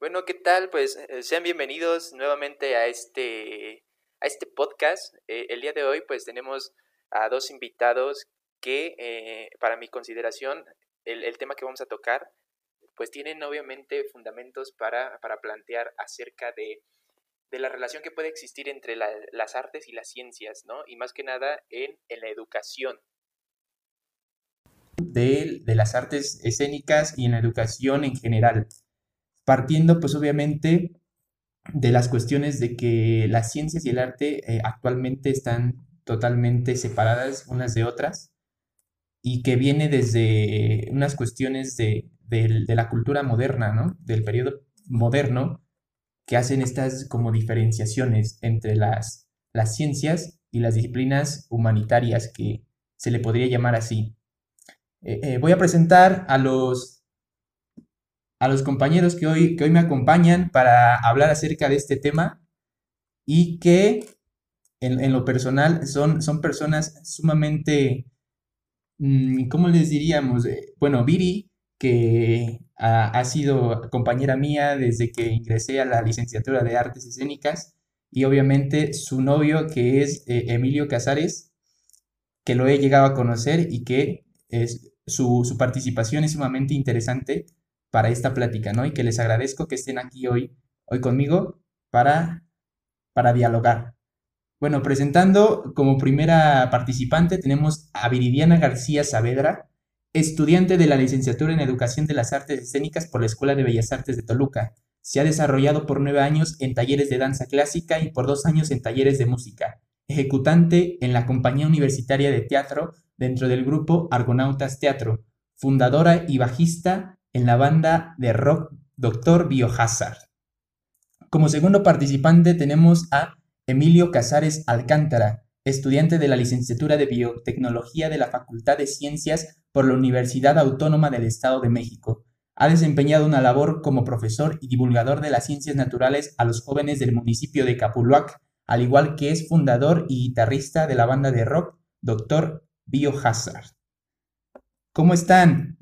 Bueno, ¿qué tal? Pues eh, sean bienvenidos nuevamente a este, a este podcast. Eh, el día de hoy pues tenemos a dos invitados que eh, para mi consideración el, el, tema que vamos a tocar pues tienen obviamente fundamentos para, para plantear acerca de, de, la relación que puede existir entre la, las artes y las ciencias, ¿no? Y más que nada en, en la educación. De, de las artes escénicas y en la educación en general partiendo pues obviamente de las cuestiones de que las ciencias y el arte eh, actualmente están totalmente separadas unas de otras y que viene desde unas cuestiones de, la cultura moderna, ¿no? Del periodo moderno, que hacen estas como diferenciaciones entre las, las ciencias y las disciplinas humanitarias, que se le podría llamar así. Eh, eh, voy a presentar a los a los compañeros que hoy, que hoy me acompañan para hablar acerca de este tema y que en, lo personal son, son personas sumamente, mm, ¿cómo les diríamos? Eh, bueno, Viri, que ha, sido compañera mía desde que ingresé a la licenciatura de Artes Escénicas y obviamente su novio que es eh, Emilio Casares, que lo he llegado a conocer y que es, su, su participación es sumamente interesante para esta plática, ¿no? Y que les agradezco que estén aquí hoy, hoy conmigo para, para dialogar. Bueno, presentando como primera participante tenemos a Viridiana García Saavedra, estudiante de la licenciatura en Educación de las Artes Escénicas por la Escuela de Bellas Artes de Toluca. Se ha desarrollado por nueve años en talleres de danza clásica y por dos años en talleres de música. Ejecutante en la Compañía Universitaria de Teatro dentro del grupo Argonautas Teatro. Fundadora y bajista en la banda de rock Dr. Biohazard. Como segundo participante tenemos a Emilio Casares Alcántara, estudiante de la licenciatura de Biotecnología de la Facultad de Ciencias por la Universidad Autónoma del Estado de México. Ha desempeñado una labor como profesor y divulgador de las ciencias naturales a los jóvenes del municipio de Capuluac, al igual que es fundador y guitarrista de la banda de rock Dr. Biohazard. ¿Cómo están?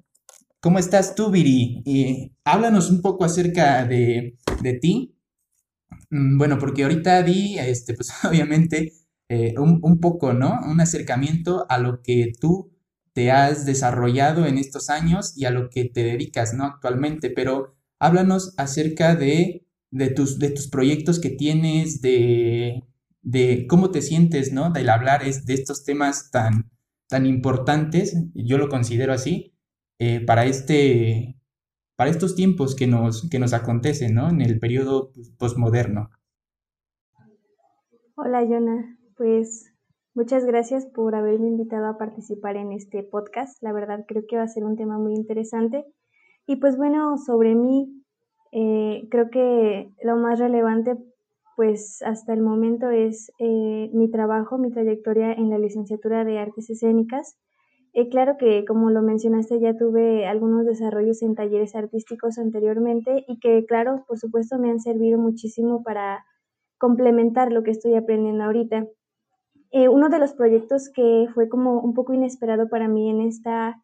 ¿Cómo estás tú, Viri? háblanos un poco acerca de, ti. Mm, bueno, porque ahorita di, este, pues obviamente, eh, un, poco, ¿no? Un acercamiento a lo que tú te has desarrollado en estos años y a lo que te dedicas, ¿no? Actualmente, pero háblanos acerca de, tus, de tus proyectos que tienes, de, de cómo te sientes, ¿no? Del hablar es, de estos temas tan, tan importantes, yo lo considero así, eh, para, este, para estos tiempos que nos, que nos acontecen ¿no? en el periodo postmoderno. Hola, Yona. Pues muchas gracias por haberme invitado a participar en este podcast. La verdad creo que va a ser un tema muy interesante. Y pues bueno, sobre mí, eh, creo que lo más relevante pues hasta el momento es eh, mi trabajo, mi trayectoria en la licenciatura de artes escénicas. Eh, claro que, como lo mencionaste, ya tuve algunos desarrollos en talleres artísticos anteriormente y que, claro, por supuesto, me han servido muchísimo para complementar lo que estoy aprendiendo ahorita. Eh, uno de los proyectos que fue como un poco inesperado para mí en esta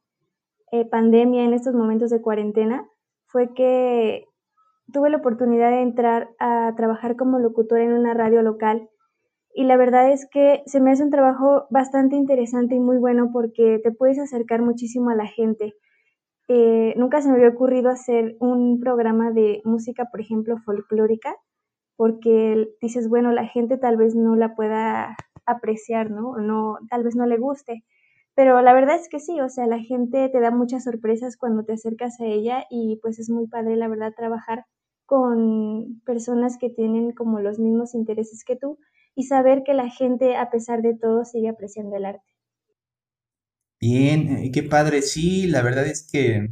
eh, pandemia, en estos momentos de cuarentena, fue que tuve la oportunidad de entrar a trabajar como locutor en una radio local y la verdad es que se me hace un trabajo bastante interesante y muy bueno porque te puedes acercar muchísimo a la gente. Eh, nunca se me había ocurrido hacer un programa de música, por ejemplo, folclórica, porque dices, bueno, la gente tal vez no la pueda apreciar, ¿no? no tal vez no le guste. Pero la verdad es que sí, o sea, la gente te da muchas sorpresas cuando te acercas a ella y pues es muy padre, la verdad, trabajar con personas que tienen como los mismos intereses que tú y saber que la gente, a pesar de todo, sigue apreciando el arte. Bien, eh, qué padre. Sí, la verdad es que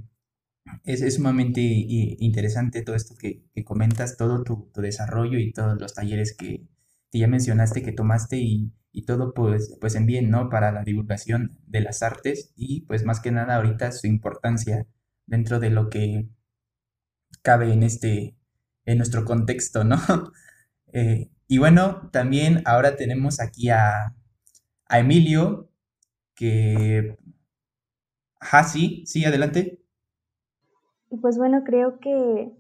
es, sumamente interesante todo esto que, comentas, todo tu, desarrollo y todos los talleres que, ya mencionaste que tomaste y, todo pues, pues en bien, ¿no? Para la divulgación de las artes y pues más que nada ahorita su importancia dentro de lo que cabe en este, en nuestro contexto, ¿no? Eh, y bueno, también ahora tenemos aquí a, Emilio, que... Ah, sí, sí, adelante. Pues bueno, creo que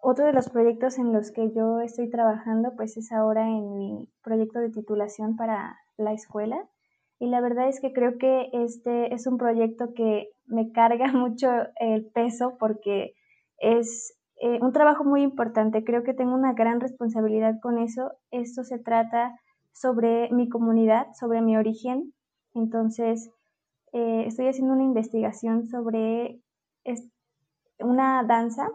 otro de los proyectos en los que yo estoy trabajando, pues es ahora en mi proyecto de titulación para la escuela. Y la verdad es que creo que este es un proyecto que me carga mucho el peso porque es eh, un trabajo muy importante. Creo que tengo una gran responsabilidad con eso. Esto se trata sobre mi comunidad, sobre mi origen. Entonces, eh, estoy haciendo una investigación sobre una danza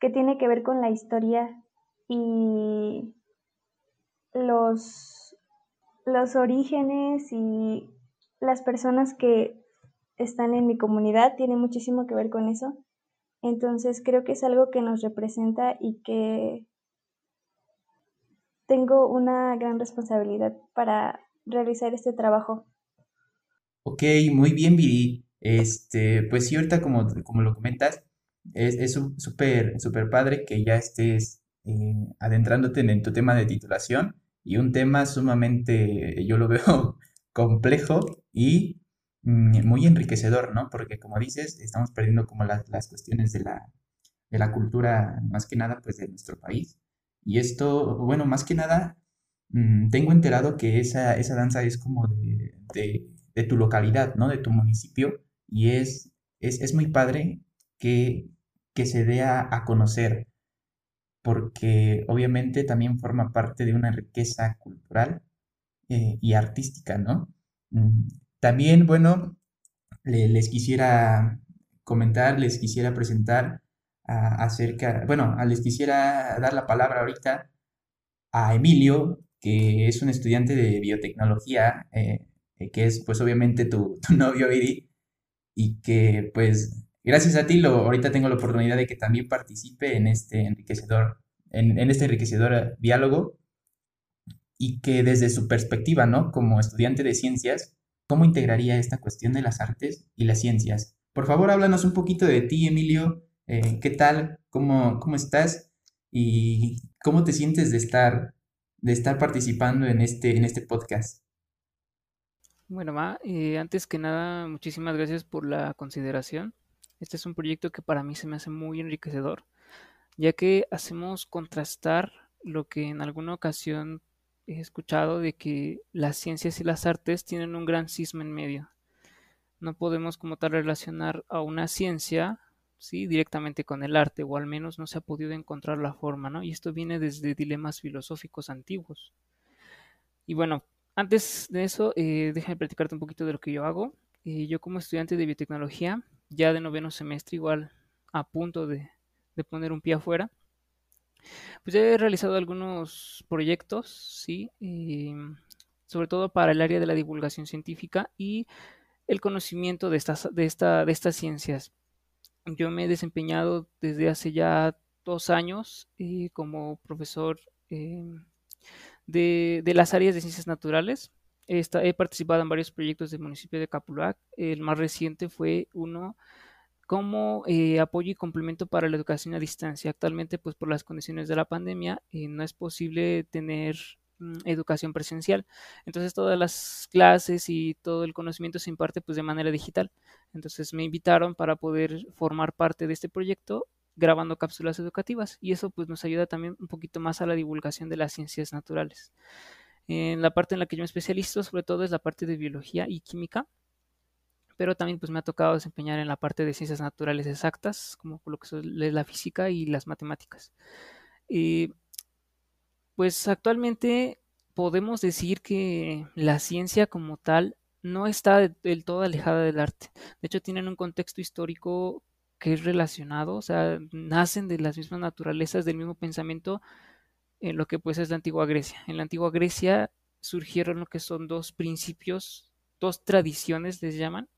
que tiene que ver con la historia y los, los orígenes y las personas que están en mi comunidad, tiene muchísimo que ver con eso. Entonces creo que es algo que nos representa y que tengo una gran responsabilidad para realizar este trabajo. Ok, muy bien, Viri. Este, pues sí, ahorita como, como lo comentas, es súper súper padre que ya estés eh, adentrándote en, tu tema de titulación y un tema sumamente, yo lo veo complejo y muy enriquecedor, ¿no? Porque como dices, estamos perdiendo como las, las cuestiones de la, de la cultura, más que nada, pues de nuestro país. Y esto, bueno, más que nada, mm, tengo enterado que esa, esa danza es como de, de, de, tu localidad, ¿no? De tu municipio. Y es, es, es muy padre que que se dé a, conocer, porque obviamente también forma parte de una riqueza cultural eh, y artística, ¿no? También, bueno, les quisiera comentar, les quisiera presentar acerca, bueno, les quisiera dar la palabra ahorita a Emilio, que es un estudiante de biotecnología, eh, que es pues obviamente tu, novio, Iri, y que pues gracias a ti lo, ahorita tengo la oportunidad de que también participe en este enriquecedor, en, este enriquecedor diálogo y que desde su perspectiva, ¿no? Como estudiante de ciencias, ¿cómo integraría esta cuestión de las artes y las ciencias? Por favor, háblanos un poquito de ti, Emilio. Eh, ¿Qué tal? ¿Cómo, ¿Cómo estás? ¿Y cómo te sientes de estar, de estar participando en este, en este podcast? Bueno, Ma, eh, antes que nada, muchísimas gracias por la consideración. Este es un proyecto que para mí se me hace muy enriquecedor, ya que hacemos contrastar lo que en alguna ocasión he escuchado de que las ciencias y las artes tienen un gran cisma en medio. No podemos como tal relacionar a una ciencia ¿sí? directamente con el arte, o al menos no se ha podido encontrar la forma, ¿no? Y esto viene desde dilemas filosóficos antiguos. Y bueno, antes de eso, eh, déjame platicarte un poquito de lo que yo hago. Eh, yo como estudiante de biotecnología ya de noveno semestre, igual a punto de, poner un pie afuera. Pues he realizado algunos proyectos, sí, sobre todo para el área de la divulgación científica y el conocimiento de estas, de esta, de estas ciencias. Yo me he desempeñado desde hace ya dos años eh, como profesor em, de, de, las áreas de ciencias naturales he participado en varios proyectos del municipio de Capulac. El más reciente fue uno como eh, apoyo y complemento para la educación a distancia. Actualmente, pues por las condiciones de la pandemia, eh, no es posible tener mm, educación presencial. Entonces, todas las clases y todo el conocimiento se imparte pues de manera digital. Entonces, me invitaron para poder formar parte de este proyecto grabando cápsulas educativas y eso pues nos ayuda también un poquito más a la divulgación de las ciencias naturales. En la parte en la que yo me especializo, sobre todo, es la parte de biología y química, pero también pues me ha tocado desempeñar en la parte de ciencias naturales exactas, como lo que es la física y las matemáticas. pues actualmente podemos decir que la ciencia como tal no está del todo alejada del arte. De hecho, tienen un contexto histórico que es relacionado, o sea, nacen de las mismas naturalezas, del mismo pensamiento, en lo que pues es la antigua Grecia. En la antigua Grecia surgieron lo que son dos principios, dos tradiciones les llaman,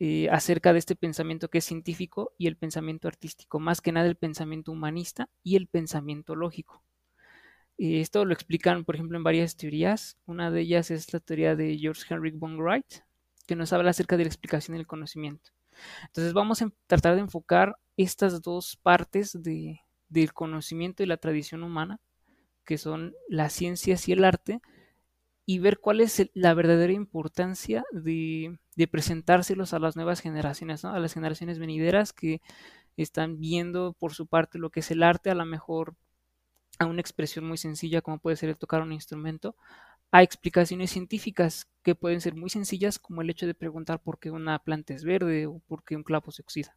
eh, acerca de este pensamiento que es científico y el pensamiento artístico, más que nada el pensamiento humanista y el pensamiento lógico. Eh, esto lo explican, por ejemplo, en varias teorías. Una de ellas es la teoría de George Henry von Wright, que nos habla acerca de la explicación del conocimiento. Entonces vamos a tratar de enfocar estas dos partes de, del conocimiento y la tradición humana, que son las ciencias y el arte, y ver cuál es la verdadera importancia de, presentárselos a las nuevas generaciones, a las generaciones venideras que están viendo por su parte lo que es el arte, a lo mejor a una expresión muy sencilla como puede ser el tocar un instrumento, a explicaciones científicas que pueden ser muy sencillas como el hecho de preguntar por qué una planta es verde o por qué un clavo se oxida.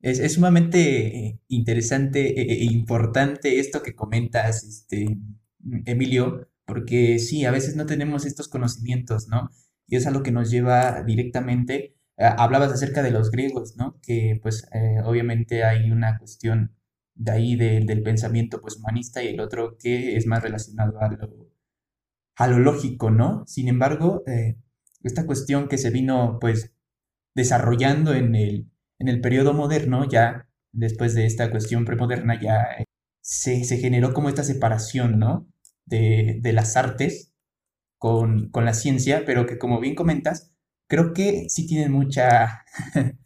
Es, sumamente interesante e, e importante esto que comentas, este, Emilio, porque sí, a veces no tenemos estos conocimientos, ¿no? Y es algo que nos lleva directamente, hablabas acerca de los griegos, ¿no? Que pues eh, obviamente hay una cuestión de ahí del pensamiento pues humanista y el otro que es más relacionado a lo, a lo lógico, ¿no? Sin embargo, eh, esta cuestión que se vino pues desarrollando en el, en el periodo moderno, ya después de esta cuestión premoderna, ya eh, se, se, generó como esta separación, ¿no? De, de las artes con, con, la ciencia, pero que como bien comentas, creo que sí tienen mucha,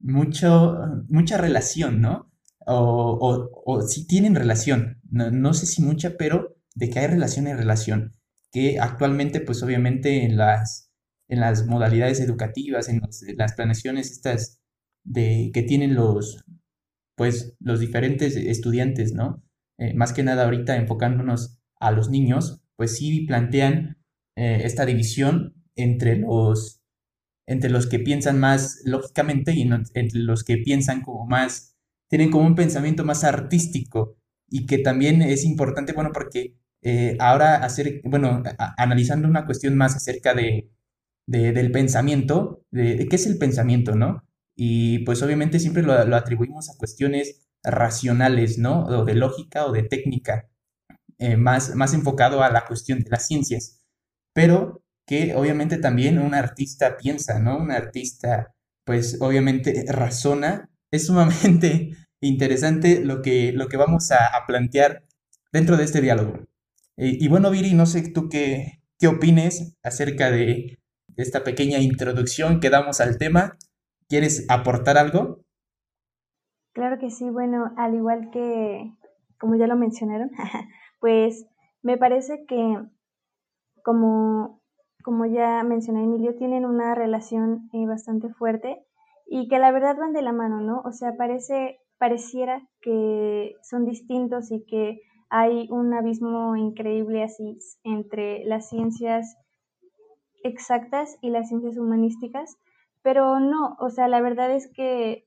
mucho, mucha relación, ¿no? O, o, o sí tienen relación, no, no, sé si mucha, pero de que hay relación, hay relación, que actualmente pues obviamente en las, en las modalidades educativas, en, las planeaciones estas de, que tienen los, pues, los diferentes estudiantes, ¿no? Eh, más que nada ahorita enfocándonos a los niños, pues sí plantean eh, esta división entre los, entre los que piensan más lógicamente y entre los que piensan como más, tienen como un pensamiento más artístico y que también es importante, bueno, porque eh, ahora hacer, bueno, analizando una cuestión más acerca de, del pensamiento, de, qué es el pensamiento, ¿no? Y pues obviamente siempre lo, atribuimos a cuestiones racionales, ¿no? O de lógica o de técnica, eh, más, más enfocado a la cuestión de las ciencias. Pero que obviamente también un artista piensa, ¿no? Un artista, pues obviamente razona. Es sumamente interesante lo que, lo que vamos a, plantear dentro de este diálogo. Y, bueno, Viri, no sé tú qué, qué opines acerca de esta pequeña introducción que damos al tema. ¿Quieres aportar algo? Claro que sí, bueno, al igual que, como ya lo mencionaron, pues me parece que como como ya mencioné Emilio, tienen una relación eh, bastante fuerte y que la verdad van de la mano, ¿no? O sea, parece, pareciera que son distintos y que hay un abismo increíble así entre las ciencias exactas y las ciencias humanísticas, pero no, o sea, la verdad es que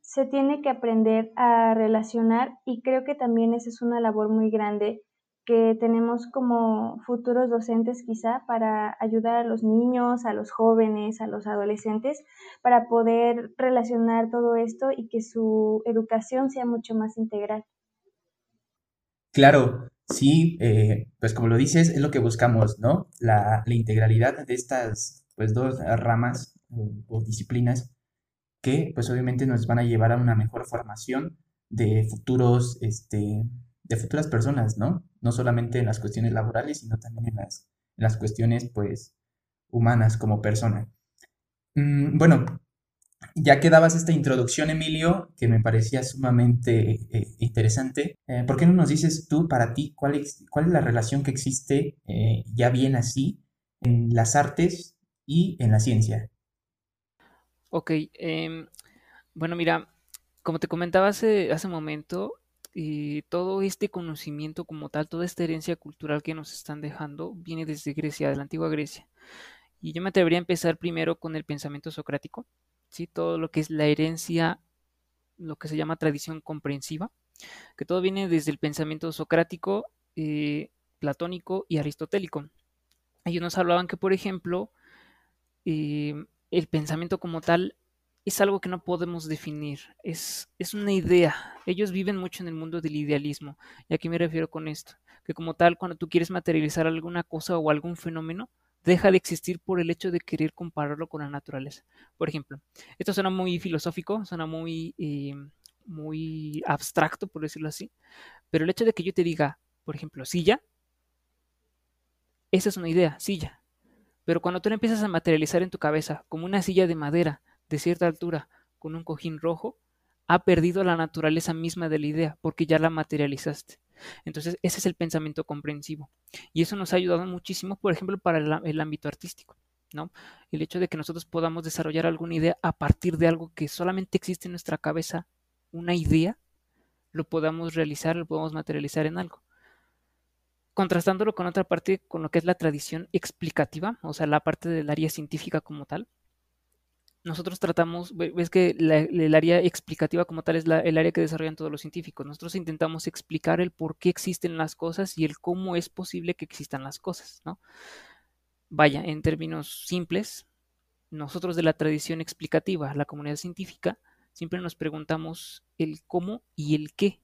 se tiene que aprender a relacionar y creo que también esa es una labor muy grande que tenemos como futuros docentes quizá para ayudar a los niños, a los jóvenes, a los adolescentes, para poder relacionar todo esto y que su educación sea mucho más integral. Claro, sí, eh, pues como lo dices, es lo que buscamos, ¿no? La, integralidad de estas pues dos ramas o, o disciplinas que pues obviamente nos van a llevar a una mejor formación de futuros este, de futuras personas, ¿no? No solamente en las cuestiones laborales, sino también en las, las cuestiones, pues, humanas como persona. Mm, bueno, ya que dabas esta introducción, Emilio, que me parecía sumamente eh, interesante, eh, ¿por qué no nos dices tú, para ti, cuál es, cuál es la relación que existe eh, ya bien así en las artes y en la ciencia? Ok, em, bueno, mira, como te comentaba hace, hace un momento, todo este conocimiento como tal, toda esta herencia cultural que nos están dejando, viene desde Grecia, de la antigua Grecia. Y yo me atrevería a empezar primero con el pensamiento socrático, ¿sí? todo lo que es la herencia, lo que se llama tradición comprensiva, que todo viene desde el pensamiento socrático, eh, platónico y aristotélico. Ellos nos hablaban que, por ejemplo, eh, el pensamiento como tal es algo que no podemos definir, es, es una idea. Ellos viven mucho en el mundo del idealismo. ¿Y a qué me refiero con esto? Que como tal, cuando tú quieres materializar alguna cosa o algún fenómeno, deja de existir por el hecho de querer compararlo con la naturaleza. Por ejemplo, esto suena muy filosófico, suena muy, eh, muy abstracto, por decirlo así, pero el hecho de que yo te diga, por ejemplo, silla, esa es una idea, silla. Pero cuando tú la empiezas a materializar en tu cabeza como una silla de madera, de cierta altura con un cojín rojo, ha perdido la naturaleza misma de la idea porque ya la materializaste. Entonces, ese es el pensamiento comprensivo. Y eso nos ha ayudado muchísimo, por ejemplo, para el, ámbito artístico. ¿no? El hecho de que nosotros podamos desarrollar alguna idea a partir de algo que solamente existe en nuestra cabeza, una idea, lo podamos realizar, lo podamos materializar en algo. Contrastándolo con otra parte, con lo que es la tradición explicativa, o sea, la parte del área científica como tal, nosotros tratamos, ves que el área explicativa como tal es el área que desarrollan todos los científicos. Nosotros intentamos explicar el por qué existen las cosas y el cómo es posible que existan las cosas, ¿no? Vaya, en términos simples, nosotros de la tradición explicativa, la comunidad científica, siempre nos preguntamos el cómo y el qué,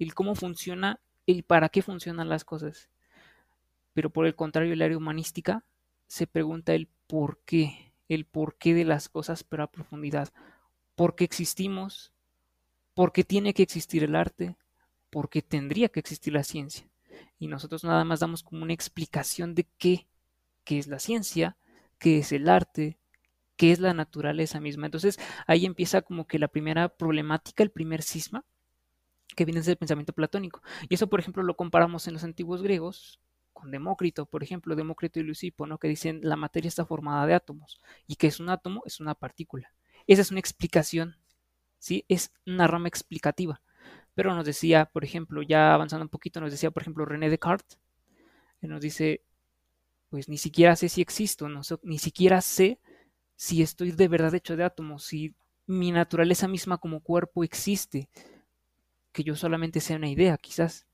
el cómo funciona, el para qué funcionan las cosas. Pero por el contrario, el área humanística se pregunta el por qué el porqué de las cosas, pero a profundidad. ¿Por qué existimos? ¿Por qué tiene que existir el arte? ¿Por qué tendría que existir la ciencia? Y nosotros nada más damos como una explicación de qué, qué es la ciencia, qué es el arte, qué es la naturaleza misma. Entonces ahí empieza como que la primera problemática, el primer cisma, que viene desde el pensamiento platónico. Y eso, por ejemplo, lo comparamos en los antiguos griegos, con Demócrito, por ejemplo, Demócrito y Lucipo, ¿no? que dicen la materia está formada de átomos y que es un átomo, es una partícula. Esa es una explicación, ¿sí? Es una rama explicativa. Pero nos decía, por ejemplo, ya avanzando un poquito, nos decía, por ejemplo, René Descartes, que nos dice, pues ni siquiera sé si existo, no ni siquiera sé si estoy de verdad hecho de átomos, si mi naturaleza misma como cuerpo existe, que yo solamente sea una idea, quizás.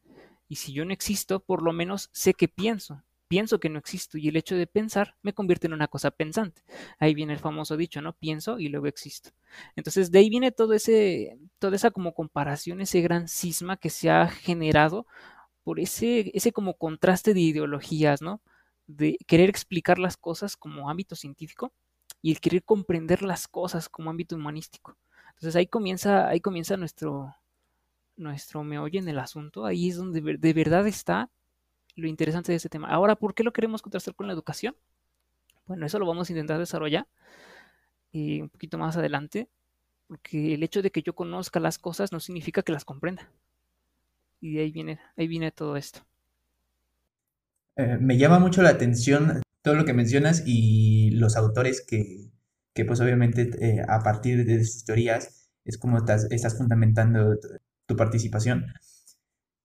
Y si yo no existo, por lo menos sé que pienso. Pienso que no existo y el hecho de pensar me convierte en una cosa pensante. Ahí viene el famoso dicho, ¿no? Pienso y luego existo. Entonces de ahí viene todo ese, toda esa como comparación, ese gran cisma que se ha generado por ese, ese como contraste de ideologías, ¿no? De querer explicar las cosas como ámbito científico y el querer comprender las cosas como ámbito humanístico. Entonces ahí comienza, ahí comienza nuestro, nuestro meollo en el asunto, ahí es donde de verdad está lo interesante de este tema. Ahora, ¿por qué lo queremos contrastar con la educación? Bueno, eso lo vamos a intentar desarrollar eh, un poquito más adelante, porque el hecho de que yo conozca las cosas no significa que las comprenda. Y de ahí viene, ahí viene todo esto. Eh, me llama mucho la atención todo lo que mencionas y los autores que, que pues obviamente eh, a partir de sus teorías es como estás, estás fundamentando tu participación.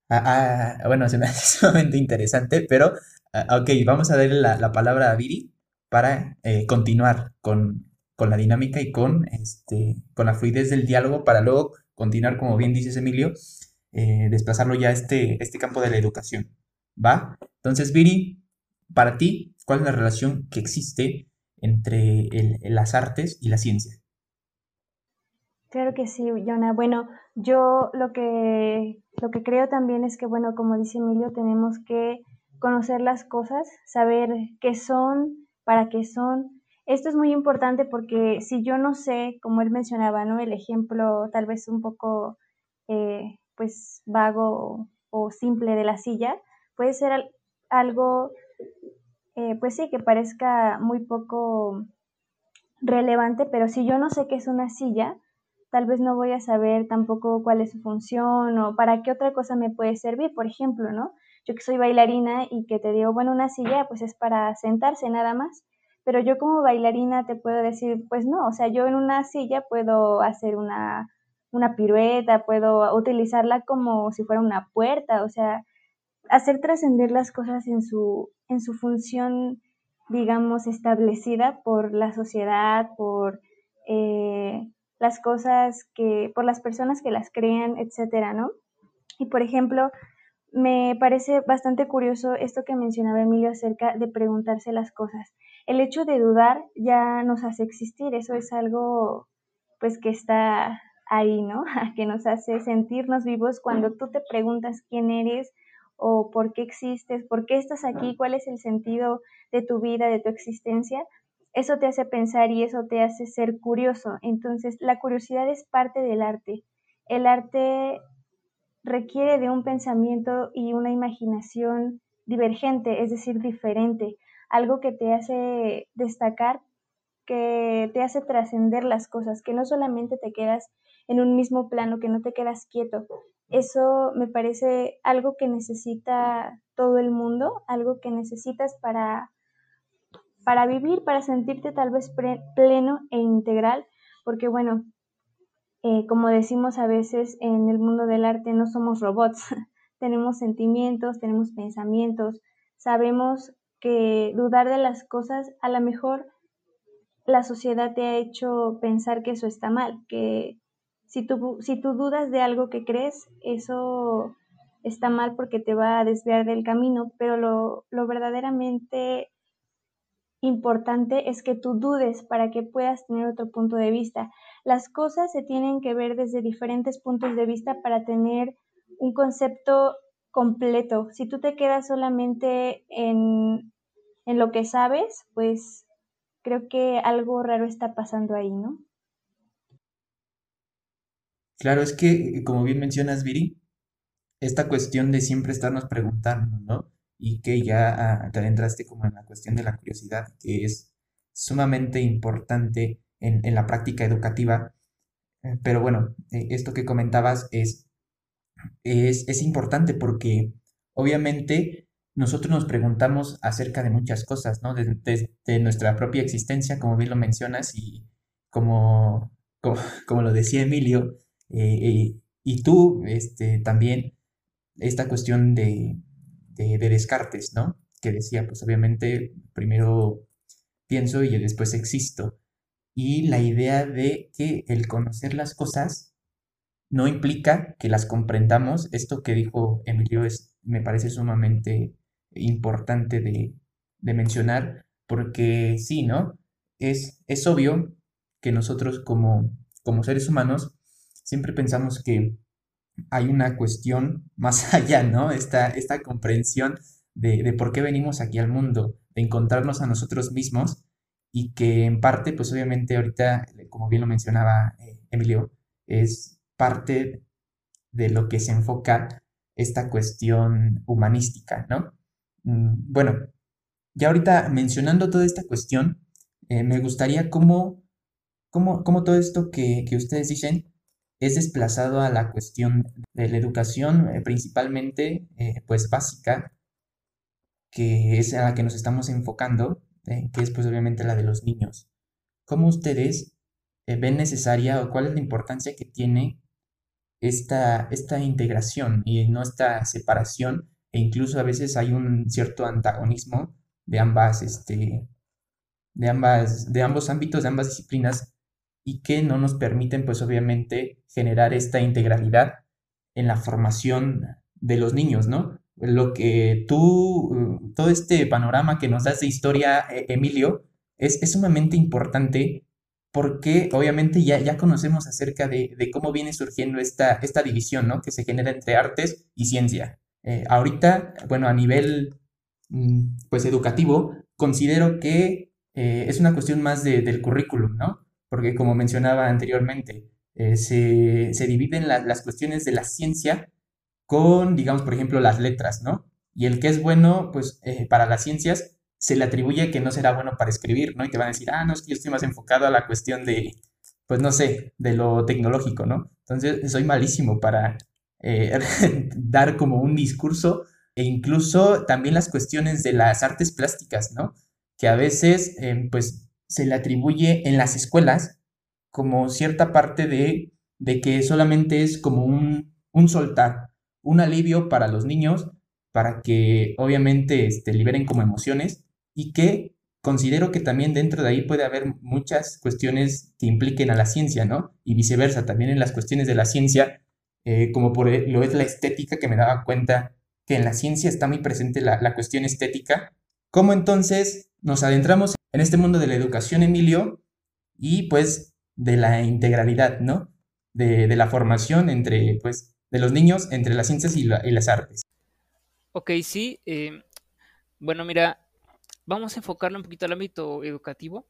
Ah, ah, bueno, se me hace interesante, pero ah, ok, vamos a darle la, palabra a Viri para eh, continuar con, la dinámica y con, este, con la fluidez del diálogo para luego continuar, como bien dices Emilio, eh, desplazarlo ya a este, este campo de la educación. ¿Va? Entonces, Viri, para ti, ¿cuál es la relación que existe entre las artes y la ciencia? Claro que sí, Jonah. Bueno, yo lo que, lo que creo también es que, bueno, como dice Emilio, tenemos que conocer las cosas, saber qué son, para qué son. Esto es muy importante porque si yo no sé, como él mencionaba, ¿no? El ejemplo tal vez un poco, eh, pues, vago o simple de la silla, puede ser algo, eh, pues sí, que parezca muy poco relevante, pero si yo no sé qué es una silla, tal vez no voy a saber tampoco cuál es su función o para qué otra cosa me puede servir, por ejemplo, ¿no? Yo que soy bailarina y que te digo, bueno, una silla pues es para sentarse nada más, pero yo como bailarina te puedo decir, pues no, o sea, yo en una silla puedo hacer una, una pirueta, puedo utilizarla como si fuera una puerta, o sea, hacer trascender las cosas en su, en su función, digamos, establecida por la sociedad, por... Eh, las cosas que, por las personas que las crean, etcétera, ¿no? Y por ejemplo, me parece bastante curioso esto que mencionaba Emilio acerca de preguntarse las cosas. El hecho de dudar ya nos hace existir, eso es algo pues que está ahí, ¿no? que nos hace sentirnos vivos cuando tú te preguntas quién eres o por qué existes, por qué estás aquí, cuál es el sentido de tu vida, de tu existencia eso te hace pensar y eso te hace ser curioso. Entonces, la curiosidad es parte del arte. El arte requiere de un pensamiento y una imaginación divergente, es decir, diferente, algo que te hace destacar, que te hace trascender las cosas, que no solamente te quedas en un mismo plano, que no te quedas quieto. Eso me parece algo que necesita todo el mundo, algo que necesitas para para vivir, para sentirte tal vez pleno e integral, porque bueno, eh, como decimos a veces en el mundo del arte, no somos robots, tenemos sentimientos, tenemos pensamientos, sabemos que dudar de las cosas, a lo mejor la sociedad te ha hecho pensar que eso está mal, que si tú, si tú dudas de algo que crees, eso está mal porque te va a desviar del camino, pero lo, lo verdaderamente importante es que tú dudes para que puedas tener otro punto de vista. Las cosas se tienen que ver desde diferentes puntos de vista para tener un concepto completo. Si tú te quedas solamente en, en lo que sabes, pues creo que algo raro está pasando ahí, ¿no? Claro, es que, como bien mencionas, Viri, esta cuestión de siempre estarnos preguntando, ¿no? Y que ya te adentraste como en la cuestión de la curiosidad, que es sumamente importante en, la práctica educativa. Eh, pero bueno, eh, esto que comentabas es, es, es importante porque obviamente nosotros nos preguntamos acerca de muchas cosas, ¿no? De, nuestra propia existencia, como bien lo mencionas, y como, como, lo decía Emilio, eh, y tú este, también, esta cuestión de, de, Descartes, ¿no? Que decía, pues obviamente, primero pienso y después existo. Y la idea de que el conocer las cosas no implica que las comprendamos. Esto que dijo Emilio es, me parece sumamente importante de, mencionar, porque sí, ¿no? Es, es obvio que nosotros como, como seres humanos siempre pensamos que hay una cuestión más allá, ¿no? Esta, esta comprensión de, por qué venimos aquí al mundo, de encontrarnos a nosotros mismos y que en parte, pues obviamente ahorita, como bien lo mencionaba eh, Emilio, es parte de lo que se enfoca esta cuestión humanística, ¿no? Mm, bueno, ya ahorita mencionando toda esta cuestión, eh, me gustaría cómo, cómo, cómo todo esto que, ustedes dicen es desplazado a la cuestión de la educación eh, principalmente eh, pues básica, que es a la que nos estamos enfocando, que es pues obviamente la de los niños. ¿Cómo ustedes ven necesaria o cuál es la importancia que tiene esta, esta integración y no esta separación e incluso a veces hay un cierto antagonismo de ambas, este, de ambas, de ambos ámbitos, de ambas disciplinas y que no nos permiten, pues obviamente, generar esta integralidad en la formación de los niños, ¿no? Lo que tú, todo este panorama que nos das de historia, e, Emilio, es, sumamente importante porque obviamente ya, ya conocemos acerca de, de, cómo viene surgiendo esta, esta división, ¿no? Que se genera entre artes y ciencia. Eh, ahorita, bueno, a nivel mm, pues educativo, considero que eh, es una cuestión más del currículum, ¿no? Porque como mencionaba anteriormente, eh, se, dividen las cuestiones de la ciencia con, digamos, por ejemplo, las letras, ¿no? Y el que es bueno, pues, para las ciencias, se le atribuye que no será bueno para escribir, ¿no? Y te van a decir, ah, no, es que yo estoy más enfocado a la cuestión de, pues, no sé, de lo tecnológico, ¿no? Entonces, soy malísimo para eh, dar como un discurso e incluso también las cuestiones de las artes plásticas, ¿no? Que a veces, em, pues, se le atribuye en las escuelas como cierta parte de, de que solamente es como un, un, soltar, un alivio para los niños, para que obviamente este, liberen como emociones y que considero que también dentro de ahí puede haber muchas cuestiones que impliquen a la ciencia, ¿no? Y viceversa, también en las cuestiones de la ciencia eh, como por e, lo es la estética, que me daba cuenta que en la ciencia está muy presente la, cuestión estética. ¿Cómo entonces nos adentramos en este mundo de la educación, Emilio? Y pues de la integralidad, ¿no? De, la formación entre, pues, de los niños entre las ciencias y, las artes. Ok, sí. Eh, bueno, mira, vamos a enfocarlo un poquito al ámbito educativo,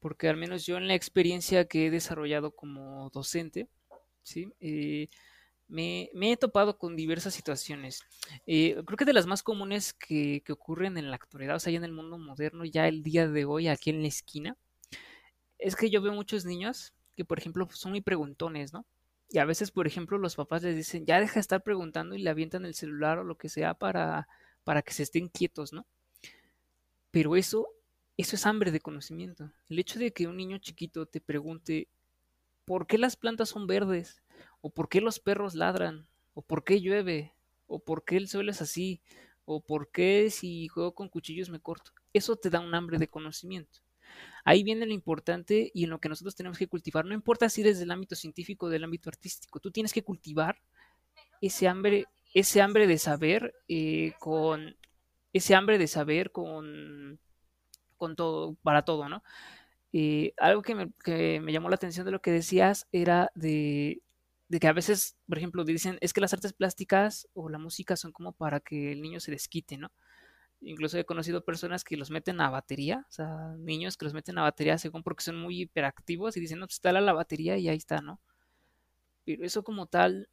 porque al menos yo en la experiencia que he desarrollado como docente, ¿sí? Eh, me, he topado con diversas situaciones. Eh, creo que de las más comunes que, ocurren en la actualidad, o sea, ya en el mundo moderno, ya el día de hoy, aquí en la esquina, es que yo veo muchos niños que, por ejemplo, son muy preguntones, ¿no? Y a veces, por ejemplo, los papás les dicen, ya deja de estar preguntando y le avientan el celular o lo que sea para, para que se estén quietos, ¿no? Pero eso eso es hambre de conocimiento. El hecho de que un niño chiquito te pregunte por qué las plantas son verdes, o por qué los perros ladran, o por qué llueve, o por qué el suelo es así, o por qué si juego con cuchillos me corto. Eso te da un hambre de conocimiento. Ahí viene lo importante y en lo que nosotros tenemos que cultivar. No importa si desde el ámbito científico o del ámbito artístico, tú tienes que cultivar ese hambre, ese hambre de saber eh, con ese hambre de saber con con todo, para todo, ¿no? Eh, algo que me, llamó la atención de lo que decías era de, que a veces, por ejemplo, dicen, es que las artes plásticas o la música son como para que el niño se desquite, ¿no? Incluso he conocido personas que los meten a batería, o sea, niños que los meten a batería según porque son muy hiperactivos y dicen, no, pues está la batería y ahí está, ¿no? Pero eso como tal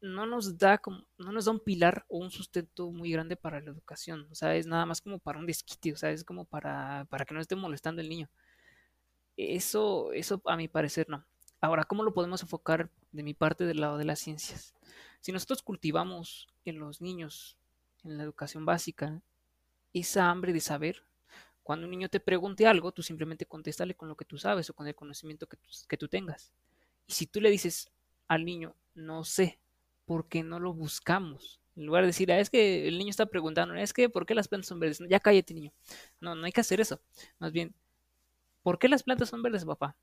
no nos da como, no nos da un pilar o un sustento muy grande para la educación. O sea, es nada más como para un desquite, o sea, es como para, para que no esté molestando el niño. Eso, eso a mi parecer no. Ahora, ¿cómo lo podemos enfocar de mi parte del lado de las ciencias? Si nosotros cultivamos en los niños, en la educación básica, esa hambre de saber, cuando un niño te pregunte algo, tú simplemente contéstale con lo que tú sabes o con el conocimiento que tú, que tú tengas. Y si tú le dices al niño, no sé, porque no lo buscamos. En lugar de decir, ah, es que el niño está preguntando, es que, ¿por qué las plantas son verdes? Ya cállate, niño. No, no hay que hacer eso. Más bien, ¿por qué las plantas son verdes, papá?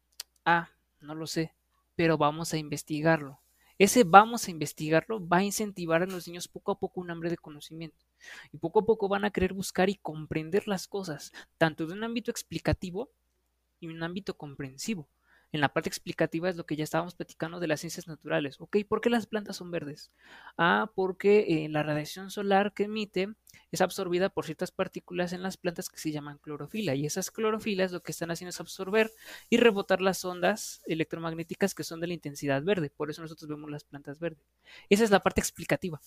Ah, no lo sé, pero vamos a investigarlo. Ese vamos a investigarlo va a incentivar a los niños poco a poco un hambre de conocimiento. Y poco a poco van a querer buscar y comprender las cosas, tanto de un ámbito explicativo y un ámbito comprensivo. En la parte explicativa es lo que ya estábamos platicando de las ciencias naturales. ¿Ok? ¿Por qué las plantas son verdes? Ah, porque eh, la radiación solar que emite es absorbida por ciertas partículas en las plantas que se llaman clorofila. Y esas clorofilas lo que están haciendo es absorber y rebotar las ondas electromagnéticas que son de la intensidad verde. Por eso nosotros vemos las plantas verdes. Esa es la parte explicativa.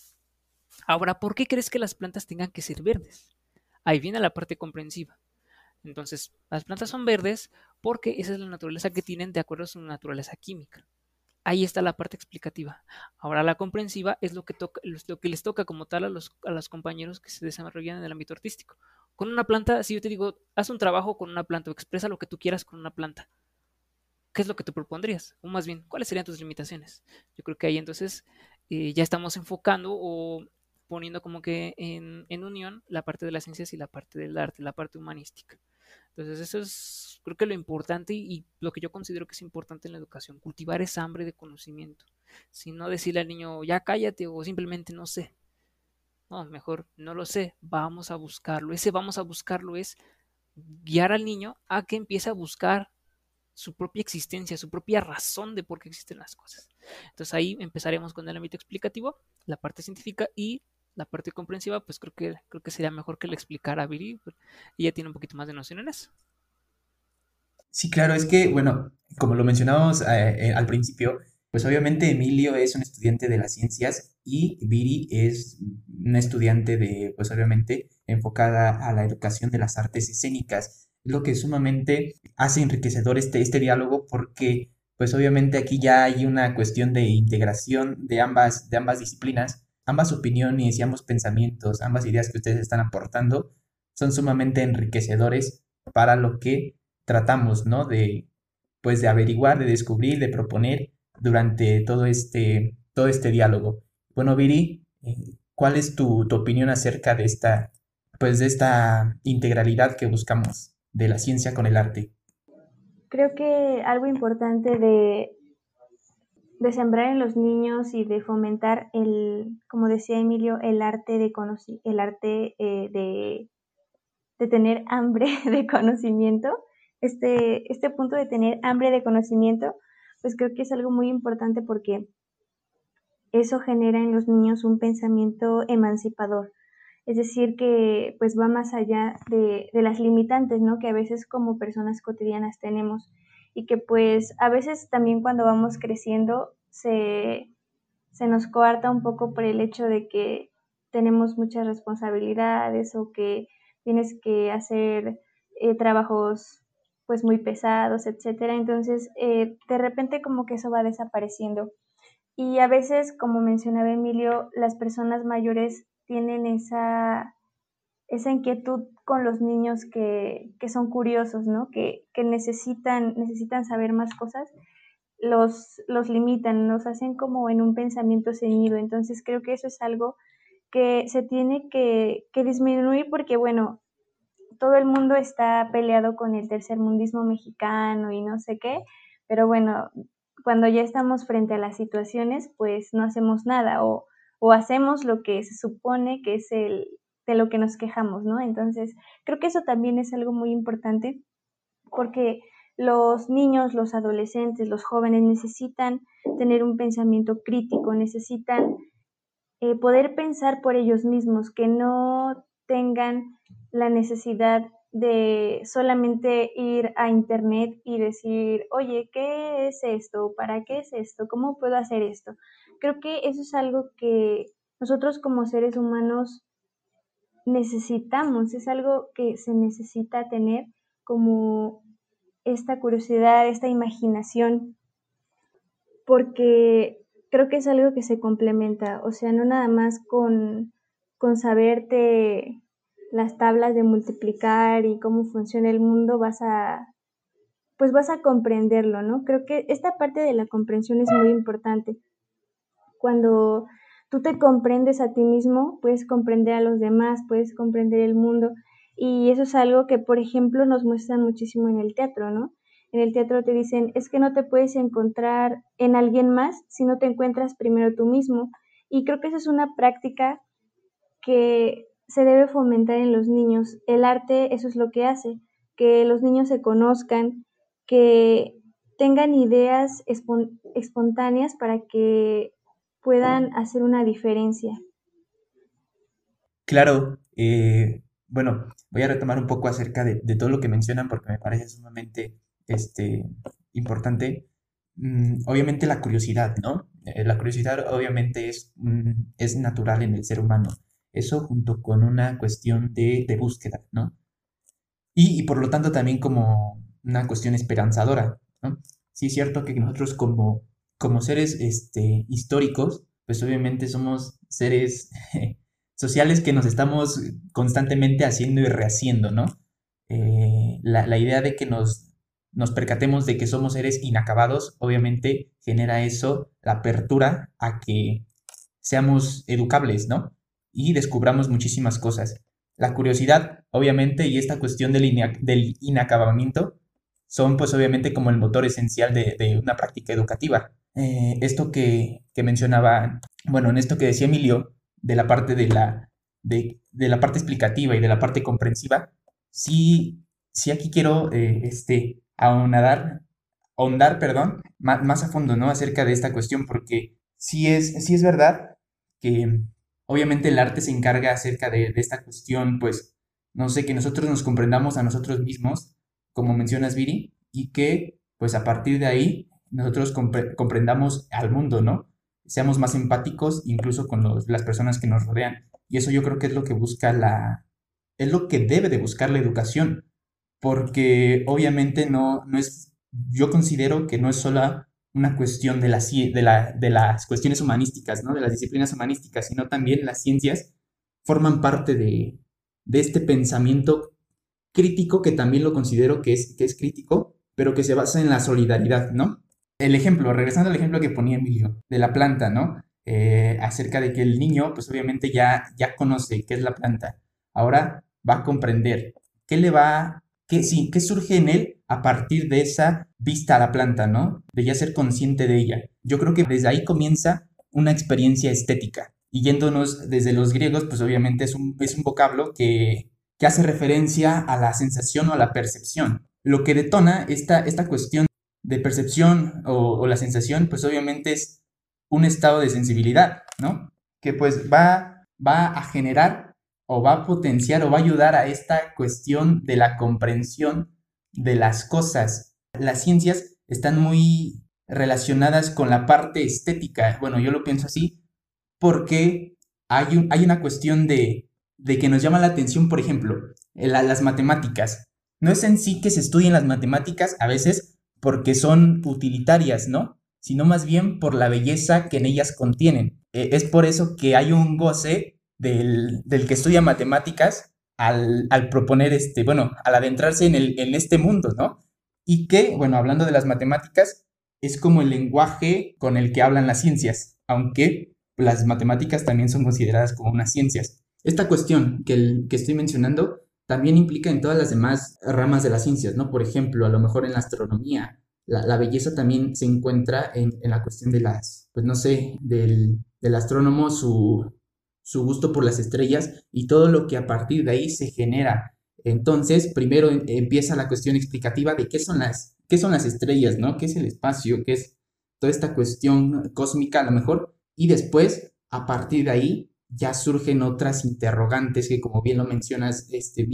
Ahora, ¿por qué crees que las plantas tengan que ser verdes? Ahí viene la parte comprensiva. Entonces, las plantas son verdes porque esa es la naturaleza que tienen de acuerdo a su naturaleza química. Ahí está la parte explicativa. Ahora la comprensiva es lo que, toca, lo que les toca como tal a los, a los compañeros que se desarrollan en el ámbito artístico. Con una planta, si yo te digo, haz un trabajo con una planta o expresa lo que tú quieras con una planta, ¿qué es lo que te propondrías? O más bien, ¿cuáles serían tus limitaciones? Yo creo que ahí entonces eh, ya estamos enfocando o poniendo como que en, en, unión la parte de las ciencias y la parte del arte, la parte humanística. Entonces eso es creo que lo importante y, lo que yo considero que es importante en la educación, cultivar esa hambre de conocimiento, si no decirle al niño ya cállate o simplemente no sé. No, mejor no lo sé, vamos a buscarlo. Ese vamos a buscarlo es guiar al niño a que empiece a buscar su propia existencia, su propia razón de por qué existen las cosas. Entonces ahí empezaremos con el ámbito explicativo, la parte científica y la parte comprensiva, pues creo que, creo que sería mejor que le explicara a Viri. Ella tiene un poquito más de noción en eso. Sí, claro, es que, bueno, como lo mencionábamos eh, eh, al principio, pues obviamente Emilio es un estudiante de las ciencias y Viri es una estudiante de, pues obviamente, enfocada a la educación de las artes escénicas. Lo que sumamente hace enriquecedor este, este diálogo porque, pues obviamente aquí ya hay una cuestión de integración de ambas, de ambas disciplinas ambas opiniones y ambos pensamientos, ambas ideas que ustedes están aportando son sumamente enriquecedores para lo que tratamos, ¿no? De, pues, de averiguar, de descubrir, de proponer durante todo este, todo este diálogo. Bueno, Viri, eh, ¿cuál es tu, tu opinión acerca de esta, pues, de esta integralidad que buscamos de la ciencia con el arte? Creo que algo importante de de sembrar en los niños y de fomentar el, como decía Emilio, el arte de el arte eh, de, de, tener hambre de conocimiento. Este, este punto de tener hambre de conocimiento, pues creo que es algo muy importante porque eso genera en los niños un pensamiento emancipador. Es decir, que pues va más allá de, de las limitantes, ¿no? Que a veces como personas cotidianas tenemos y que pues a veces también cuando vamos creciendo se, nos coarta un poco por el hecho de que tenemos muchas responsabilidades o que tienes que hacer eh, trabajos pues muy pesados, etcétera. Entonces, eh, de repente como que eso va desapareciendo. Y a veces, como mencionaba Emilio, las personas mayores tienen esa, esa inquietud con los niños que, son curiosos, ¿no? Que, necesitan, necesitan saber más cosas, los, los limitan, los hacen como en un pensamiento ceñido. Entonces creo que eso es algo que se tiene que, que disminuir porque, bueno, todo el mundo está peleado con el tercermundismo mexicano y no sé qué, pero bueno, cuando ya estamos frente a las situaciones, pues no hacemos nada o, o hacemos lo que se supone que es el, de lo que nos quejamos, ¿no? Entonces, creo que eso también es algo muy importante porque los niños, los adolescentes, los jóvenes necesitan tener un pensamiento crítico, necesitan eh, poder pensar por ellos mismos, que no tengan la necesidad de solamente ir a internet y decir, oye, ¿qué es esto? ¿Para qué es esto? ¿Cómo puedo hacer esto? Creo que eso es algo que nosotros como seres humanos necesitamos, es algo que se necesita tener como esta curiosidad, esta imaginación, porque creo que es algo que se complementa, o sea, no nada más con, con saberte las tablas de multiplicar y cómo funciona el mundo, vas a, pues vas a comprenderlo, ¿no? Creo que esta parte de la comprensión es muy importante. Cuando tú te comprendes a ti mismo, puedes comprender a los demás, puedes comprender el mundo. Y eso es algo que, por ejemplo, nos muestran muchísimo en el teatro, ¿no? En el teatro te dicen, es que no te puedes encontrar en alguien más si no te encuentras primero tú mismo. Y creo que esa es una práctica que se debe fomentar en los niños. El arte eso es lo que hace, que los niños se conozcan, que tengan ideas espontáneas para que puedan hacer una diferencia. Claro, eh, bueno, voy a retomar un poco acerca de, todo lo que mencionan porque me parece sumamente este, importante. Mm, obviamente la curiosidad, ¿no? Eh, la curiosidad obviamente es, mm, es natural en el ser humano. Eso junto con una cuestión de, búsqueda, ¿no? Y, por lo tanto también como una cuestión esperanzadora, ¿no? Sí es cierto que nosotros como, como seres este, históricos, pues obviamente somos seres sociales que nos estamos constantemente haciendo y rehaciendo, ¿no? Eh, la, idea de que nos, nos percatemos de que somos seres inacabados, obviamente genera eso, la apertura a que seamos educables, ¿no? y descubramos muchísimas cosas. La curiosidad, obviamente, y esta cuestión del inacabamiento son pues obviamente como el motor esencial de, una práctica educativa. Eh, esto que, mencionaba, bueno, en esto que decía Emilio, de la parte de la, de, la parte explicativa y de la parte comprensiva, sí, sí aquí quiero eh, este, ahondar, ahondar perdón, más, más, a fondo, ¿no? Acerca de esta cuestión, porque sí es, sí es verdad que Obviamente el arte se encarga acerca de, esta cuestión, pues, no sé, que nosotros nos comprendamos a nosotros mismos, como mencionas, Viri, y que, pues, a partir de ahí, nosotros comprendamos al mundo, ¿no? Seamos más empáticos incluso con las personas que nos rodean. Y eso yo creo que es lo que busca la... es lo que debe de buscar la educación, porque obviamente no, no es... Yo considero que no es solo una cuestión de, la, de, de las cuestiones humanísticas, ¿no? de las disciplinas humanísticas, sino también las ciencias forman parte de, este pensamiento crítico que también lo considero que es, que es crítico, pero que se basa en la solidaridad, ¿no? El ejemplo, regresando al ejemplo que ponía Emilio, de la planta, ¿no? Eh, acerca de que el niño, pues obviamente ya, ya conoce qué es la planta. Ahora va a comprender qué le va, qué, sí, qué surge en él a partir de esa vista a la planta, ¿no? De ya ser consciente de ella. Yo creo que desde ahí comienza una experiencia estética. Y yéndonos desde los griegos, pues obviamente es un, es un vocablo que, que hace referencia a la sensación o a la percepción. Lo que detona esta, esta cuestión de percepción o, la sensación, pues obviamente es un estado de sensibilidad, ¿no? Que pues va, va a generar o va a potenciar o va a ayudar a esta cuestión de la comprensión de las cosas. Las ciencias están muy relacionadas con la parte estética. Bueno, yo lo pienso así porque hay, hay una cuestión de, que nos llama la atención, por ejemplo, las matemáticas. No es en sí que se estudien las matemáticas a veces porque son utilitarias, ¿no? Sino más bien por la belleza que en ellas contienen. E, es por eso que hay un goce del, del que estudia matemáticas al, proponer, este, bueno, al adentrarse en, el, en este mundo, ¿no? Y que, bueno, hablando de las matemáticas, es como el lenguaje con el que hablan las ciencias, aunque las matemáticas también son consideradas como unas ciencias. Esta cuestión que, que estoy mencionando también implica en todas las demás ramas de las ciencias, ¿no? Por ejemplo, a lo mejor en la astronomía, la, belleza también se encuentra en, la cuestión de las, pues no sé, del, astrónomo, su, su gusto por las estrellas y todo lo que a partir de ahí se genera. Entonces, primero empieza la cuestión explicativa de qué son las, qué son las estrellas, ¿no? ¿Qué es el espacio? ¿Qué es toda esta cuestión cósmica a lo mejor? Y después, a partir de ahí, ya surgen otras interrogantes que, como bien lo mencionas, este,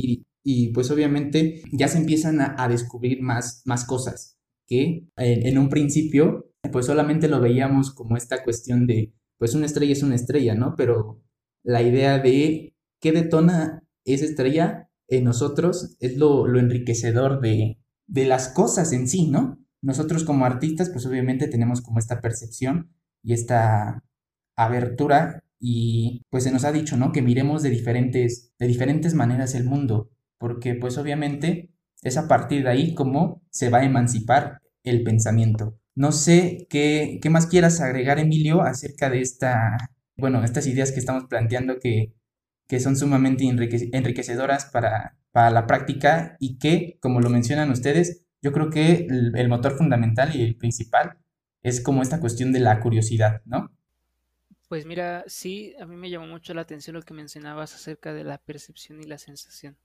y pues obviamente ya se empiezan a, descubrir más, más cosas que en, un principio, pues solamente lo veíamos como esta cuestión de, pues una estrella es una estrella, ¿no? Pero la idea de qué detona esa estrella en nosotros es lo, lo enriquecedor de, de las cosas en sí, ¿no? Nosotros como artistas, pues obviamente tenemos como esta percepción y esta abertura y pues se nos ha dicho, ¿no? Que miremos de diferentes, de diferentes maneras el mundo, porque pues obviamente es a partir de ahí como se va a emancipar el pensamiento. No sé qué, qué más quieras agregar, Emilio, acerca de esta, bueno, estas ideas que estamos planteando que, que son sumamente enriquecedoras para, para la práctica y que, como lo mencionan ustedes, yo creo que el, motor fundamental y el principal es como esta cuestión de la curiosidad, ¿no? Pues mira, sí, a mí me llamó mucho la atención lo que mencionabas acerca de la percepción y la sensación.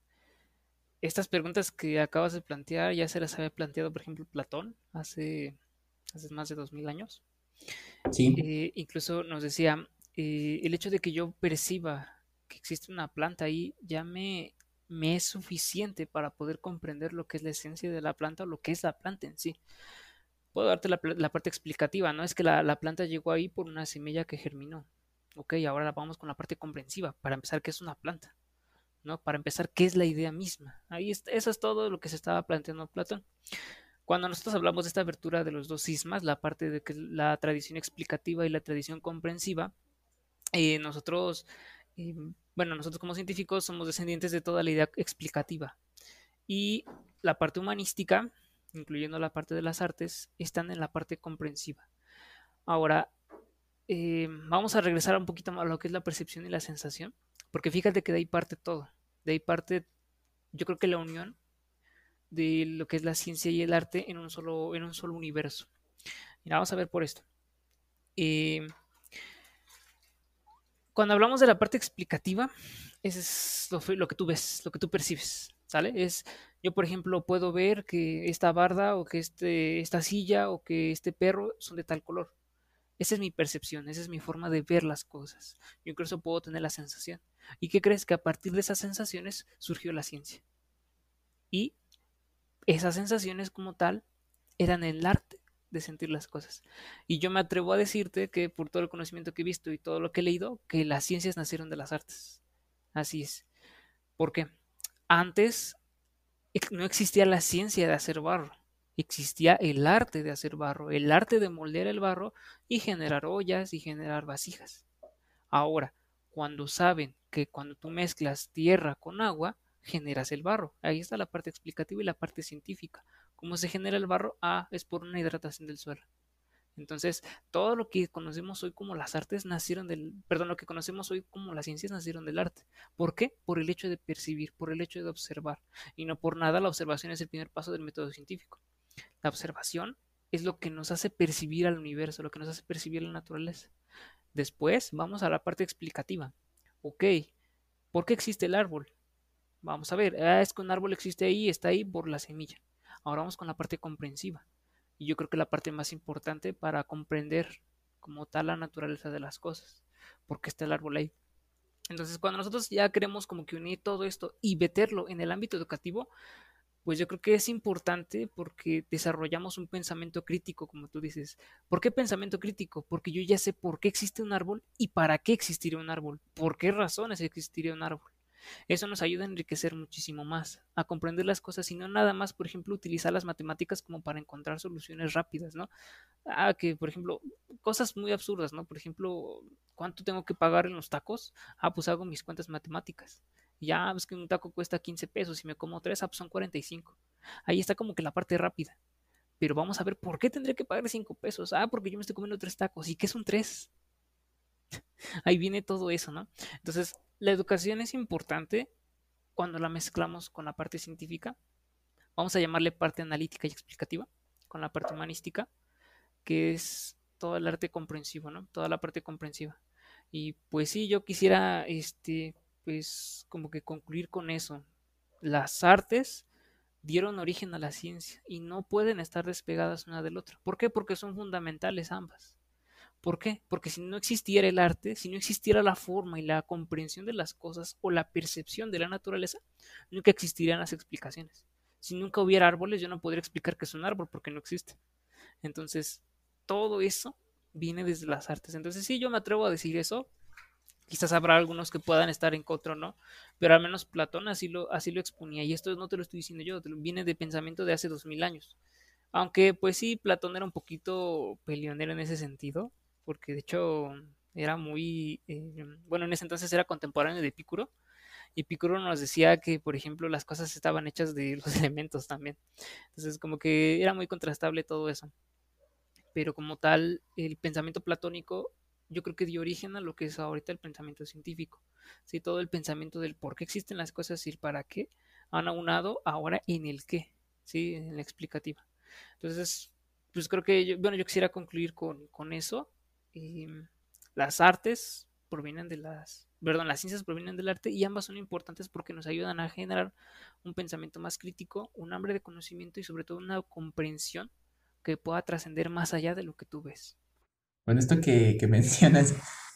Estas preguntas que acabas de plantear ya se las había planteado, por ejemplo, Platón hace, hace más de dos mil años. Sí. Eh, incluso nos decía, eh, el hecho de que yo perciba que existe una planta ahí ya me me es suficiente para poder comprender lo que es la esencia de la planta o lo que es la planta en sí. Puedo darte la, parte explicativa, ¿no? Es que la, planta llegó ahí por una semilla que germinó. Ok, ahora vamos con la parte comprensiva. Para empezar, ¿qué es una planta? ¿No? Para empezar, ¿qué es la idea misma? Ahí eso es todo lo que se estaba planteando Platón. Cuando nosotros hablamos de esta abertura de los dos sismas, la parte de que la tradición explicativa y la tradición comprensiva, eh, nosotros eh, bueno, nosotros como científicos somos descendientes de toda la idea explicativa. Y la parte humanística, incluyendo la parte de las artes, están en la parte comprensiva. Ahora, eh, vamos a regresar un poquito a lo que es la percepción y la sensación, porque fíjate que de ahí parte todo. De ahí parte, yo creo que la unión de lo que es la ciencia y el arte en un solo, en un solo universo. Mira, vamos a ver por esto. Eh, cuando hablamos de la parte explicativa, es lo, que tú ves, lo que tú percibes, ¿sale? Es, yo por ejemplo puedo ver que esta barda o que este, esta silla o que este perro son de tal color. Esa es mi percepción, esa es mi forma de ver las cosas. Yo incluso puedo tener la sensación. ¿Y qué crees? Que a partir de esas sensaciones surgió la ciencia. Y esas sensaciones como tal eran el arte de sentir las cosas. Y yo me atrevo a decirte que por todo el conocimiento que he visto y todo lo que he leído, que las ciencias nacieron de las artes. Así es. porque Antes no existía la ciencia de hacer barro, existía el arte de hacer barro, el arte de moldear el barro y generar ollas y generar vasijas. Ahora, cuando saben que cuando tú mezclas tierra con agua, generas el barro. Ahí está la parte explicativa y la parte científica. ¿Cómo se genera el barro? Ah, es por una hidratación del suelo. Entonces, todo lo que conocemos hoy como las artes nacieron del, perdón, lo que conocemos hoy como las ciencias nacieron del arte. ¿Por qué? Por el hecho de percibir, por el hecho de observar. Y no por nada la observación es el primer paso del método científico. La observación es lo que nos hace percibir al universo, lo que nos hace percibir la naturaleza. Después vamos a la parte explicativa. Ok, ¿por qué existe el árbol? Vamos a ver, ah, es que un árbol existe ahí, está ahí por la semilla. Ahora vamos con la parte comprensiva. Y yo creo que la parte más importante para comprender como tal la naturaleza de las cosas. Porque está el árbol ahí. Entonces, cuando nosotros ya queremos como que unir todo esto y meterlo en el ámbito educativo, pues yo creo que es importante porque desarrollamos un pensamiento crítico, como tú dices. ¿Por qué pensamiento crítico? Porque yo ya sé por qué existe un árbol y para qué existiría un árbol, por qué razones existiría un árbol. Eso nos ayuda a enriquecer muchísimo más, a comprender las cosas y no nada más, por ejemplo, utilizar las matemáticas como para encontrar soluciones rápidas, ¿no? Ah, que, por ejemplo, cosas muy absurdas, ¿no? Por ejemplo, ¿cuánto tengo que pagar en los tacos? Ah, pues hago mis cuentas matemáticas. ya, es que un taco cuesta 15 pesos y me como tres, ah, pues son 45. Ahí está como que la parte rápida. Pero vamos a ver por qué tendría que pagar 5 pesos. Ah, porque yo me estoy comiendo tres tacos. ¿Y qué son tres? Ahí viene todo eso, ¿no? Entonces, la educación es importante cuando la mezclamos con la parte científica. Vamos a llamarle parte analítica y explicativa, con la parte humanística, que es todo el arte comprensivo, ¿no? Toda la parte comprensiva. Y pues sí, yo quisiera, este, pues como que concluir con eso. Las artes dieron origen a la ciencia y no pueden estar despegadas una del otro. ¿Por qué? Porque son fundamentales ambas. ¿Por qué? Porque si no existiera el arte, si no existiera la forma y la comprensión de las cosas o la percepción de la naturaleza, nunca existirían las explicaciones. Si nunca hubiera árboles, yo no podría explicar que es un árbol porque no existe. Entonces, todo eso viene desde las artes. Entonces, sí, yo me atrevo a decir eso. Quizás habrá algunos que puedan estar en contra, ¿no? Pero al menos Platón así lo, así lo exponía. Y esto no te lo estoy diciendo yo, viene de pensamiento de hace dos mil años. Aunque, pues sí, Platón era un poquito peleonero en ese sentido, porque de hecho era muy, eh, bueno, en ese entonces era contemporáneo de Epicuro, y Epicuro nos decía que, por ejemplo, las cosas estaban hechas de los elementos también. Entonces, como que era muy contrastable todo eso. Pero como tal, el pensamiento platónico yo creo que dio origen a lo que es ahorita el pensamiento científico. ¿sí? Todo el pensamiento del por qué existen las cosas y el para qué han aunado ahora en el qué, ¿sí? en la explicativa. Entonces, pues creo que, yo, bueno, yo quisiera concluir con, con eso. Em, las artes provienen de las, perdón, las ciencias provienen del arte y ambas son importantes porque nos ayudan a generar un pensamiento más crítico, un hambre de conocimiento y sobre todo una comprensión que pueda trascender más allá de lo que tú ves. Bueno, esto que, mencionas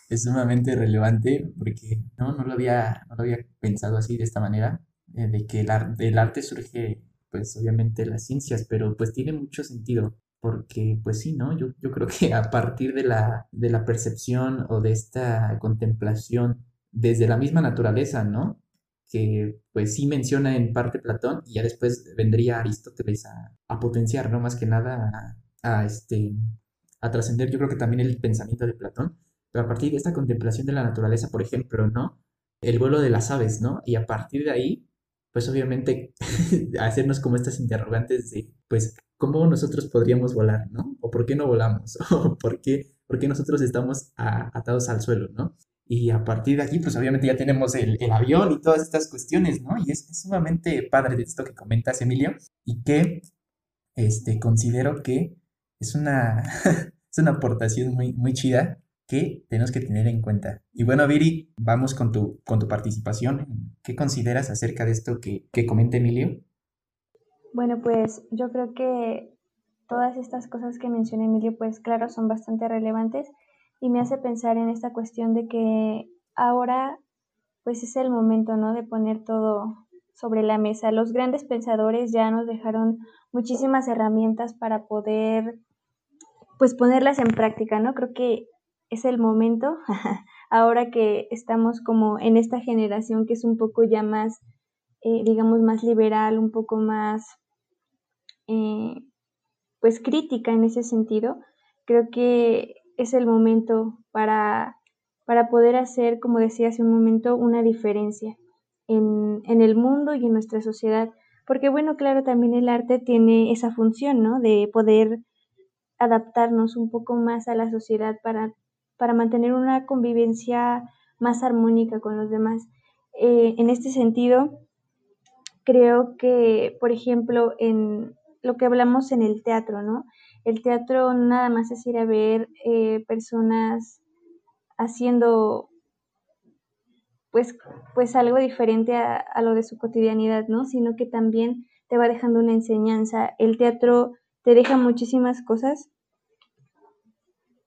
es sumamente relevante porque no, no, lo, había, no lo había pensado así de esta manera, eh, de que el, del arte surge, pues obviamente las ciencias, pero pues tiene mucho sentido porque pues sí, ¿no? Yo, yo creo que a partir de la, de la percepción o de esta contemplación desde la misma naturaleza, ¿no? Que pues sí menciona en parte Platón y ya después vendría Aristóteles a, potenciar, ¿no? Más que nada a, a este, a trascender, yo creo que también el pensamiento de Platón, pero a partir de esta contemplación de la naturaleza, por ejemplo, ¿no? El vuelo de las aves, ¿no? Y a partir de ahí, pues obviamente hacernos como estas interrogantes de, pues, ¿cómo nosotros podríamos volar, ¿no? O por qué no volamos, o por qué, por qué nosotros estamos atados al suelo, ¿no? Y a partir de aquí, pues obviamente ya tenemos el, avión y todas estas cuestiones, ¿no? Y es, es, sumamente padre de esto que comentas, Emilio, y que este, considero que es una, es una aportación muy, muy chida que tenemos que tener en cuenta. Y bueno, Viri, vamos con tu, con tu participación. ¿Qué consideras acerca de esto que, que comenta Emilio? Bueno, pues yo creo que todas estas cosas que menciona Emilio, pues claro, son bastante relevantes y me hace pensar en esta cuestión de que ahora pues es el momento, ¿no? De poner todo sobre la mesa. Los grandes pensadores ya nos dejaron muchísimas herramientas para poder pues ponerlas en práctica, ¿no? Creo que es el momento, ahora que estamos como en esta generación que es un poco ya más, eh, digamos, más liberal, un poco más, eh, pues crítica en ese sentido, creo que es el momento para, para poder hacer, como decía hace un momento, una diferencia en, en el mundo y en nuestra sociedad. Porque bueno, claro, también el arte tiene esa función, ¿no? De poder adaptarnos un poco más a la sociedad para, para mantener una convivencia más armónica con los demás. Eh, en este sentido, creo que, por ejemplo, en lo que hablamos en el teatro, ¿no? El teatro nada más es ir a ver eh, personas haciendo pues, pues algo diferente a, a, lo de su cotidianidad, ¿no? Sino que también te va dejando una enseñanza. El teatro te deja muchísimas cosas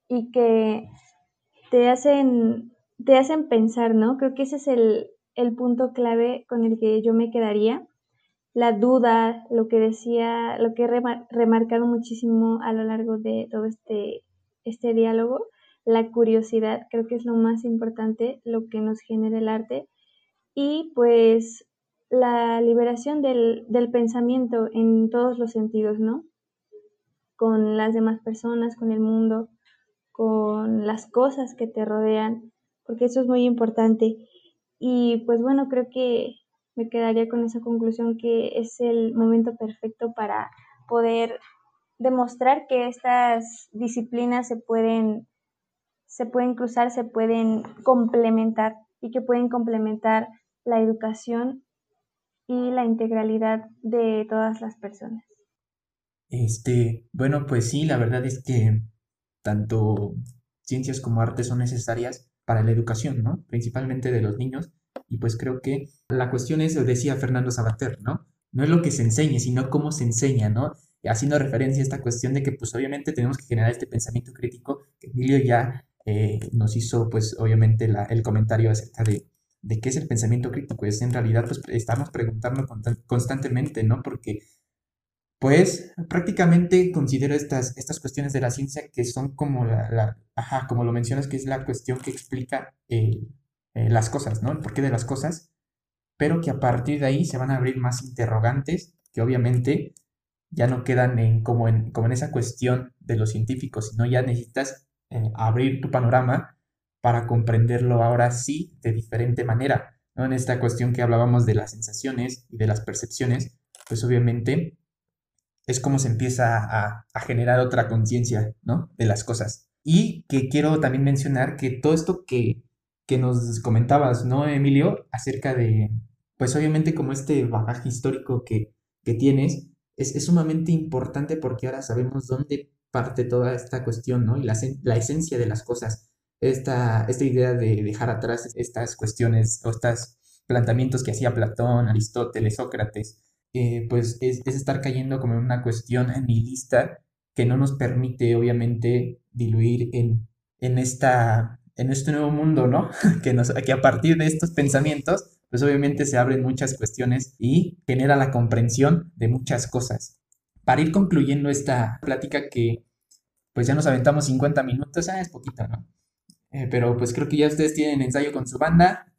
y que te hacen, te hacen pensar, ¿no? Creo que ese es el, el punto clave con el que yo me quedaría. La duda, lo que decía, lo que he remarcado muchísimo a lo largo de todo este, este diálogo, la curiosidad, creo que es lo más importante, lo que nos genera el arte. Y pues la liberación del, del pensamiento en todos los sentidos, ¿no? con las demás personas, con el mundo, con las cosas que te rodean, porque eso es muy importante. Y pues bueno, creo que me quedaría con esa conclusión que es el momento perfecto para poder demostrar que estas disciplinas se pueden, se pueden cruzar, se pueden complementar y que pueden complementar la educación y la integralidad de todas las personas. Este, bueno, pues sí, la verdad es que tanto ciencias como artes son necesarias para la educación, ¿no? Principalmente de los niños. Y pues creo que la cuestión es, decía Fernando Sabater, ¿no? No es lo que se enseñe, sino cómo se enseña, ¿no? haciendo referencia a esta cuestión de que pues obviamente tenemos que generar este pensamiento crítico, que Emilio ya eh, nos hizo pues obviamente el comentario acerca de, de qué es el pensamiento crítico, es en realidad pues estamos preguntando constantemente, ¿no? Porque pues prácticamente considero estas, estas cuestiones de la ciencia que son como la, ajá, como lo mencionas, que es la cuestión que explica eh, las cosas, ¿no? El porqué de las cosas, pero que a partir de ahí se van a abrir más interrogantes que obviamente ya no quedan en, como, en, como en esa cuestión de los científicos, sino ya necesitas eh, abrir tu panorama para comprenderlo ahora sí de diferente manera. En esta cuestión que hablábamos de las sensaciones y de las percepciones, pues obviamente es como se empieza a, a generar otra conciencia ¿no? de las cosas. Y que quiero también mencionar que todo esto que, que nos comentabas, ¿no, Emilio? Acerca de, pues obviamente como este bagaje histórico que, que tienes, es, sumamente importante porque ahora sabemos dónde parte toda esta cuestión, ¿no? Y la, esencia de las cosas. Esta, esta idea de dejar atrás estas cuestiones o estos planteamientos que hacía Platón, Aristóteles, Sócrates, eh, pues es, estar cayendo como en una cuestión nihilista que no nos permite, obviamente, diluir en, en, esta, en este nuevo mundo, ¿no? que, nos, a partir de estos pensamientos pues obviamente se abren muchas cuestiones y genera la comprensión de muchas cosas. Para ir concluyendo esta plática que pues ya nos aventamos 50 minutos, ah, es poquito, ¿no? Eh, pero pues creo que ya ustedes tienen ensayo con su banda,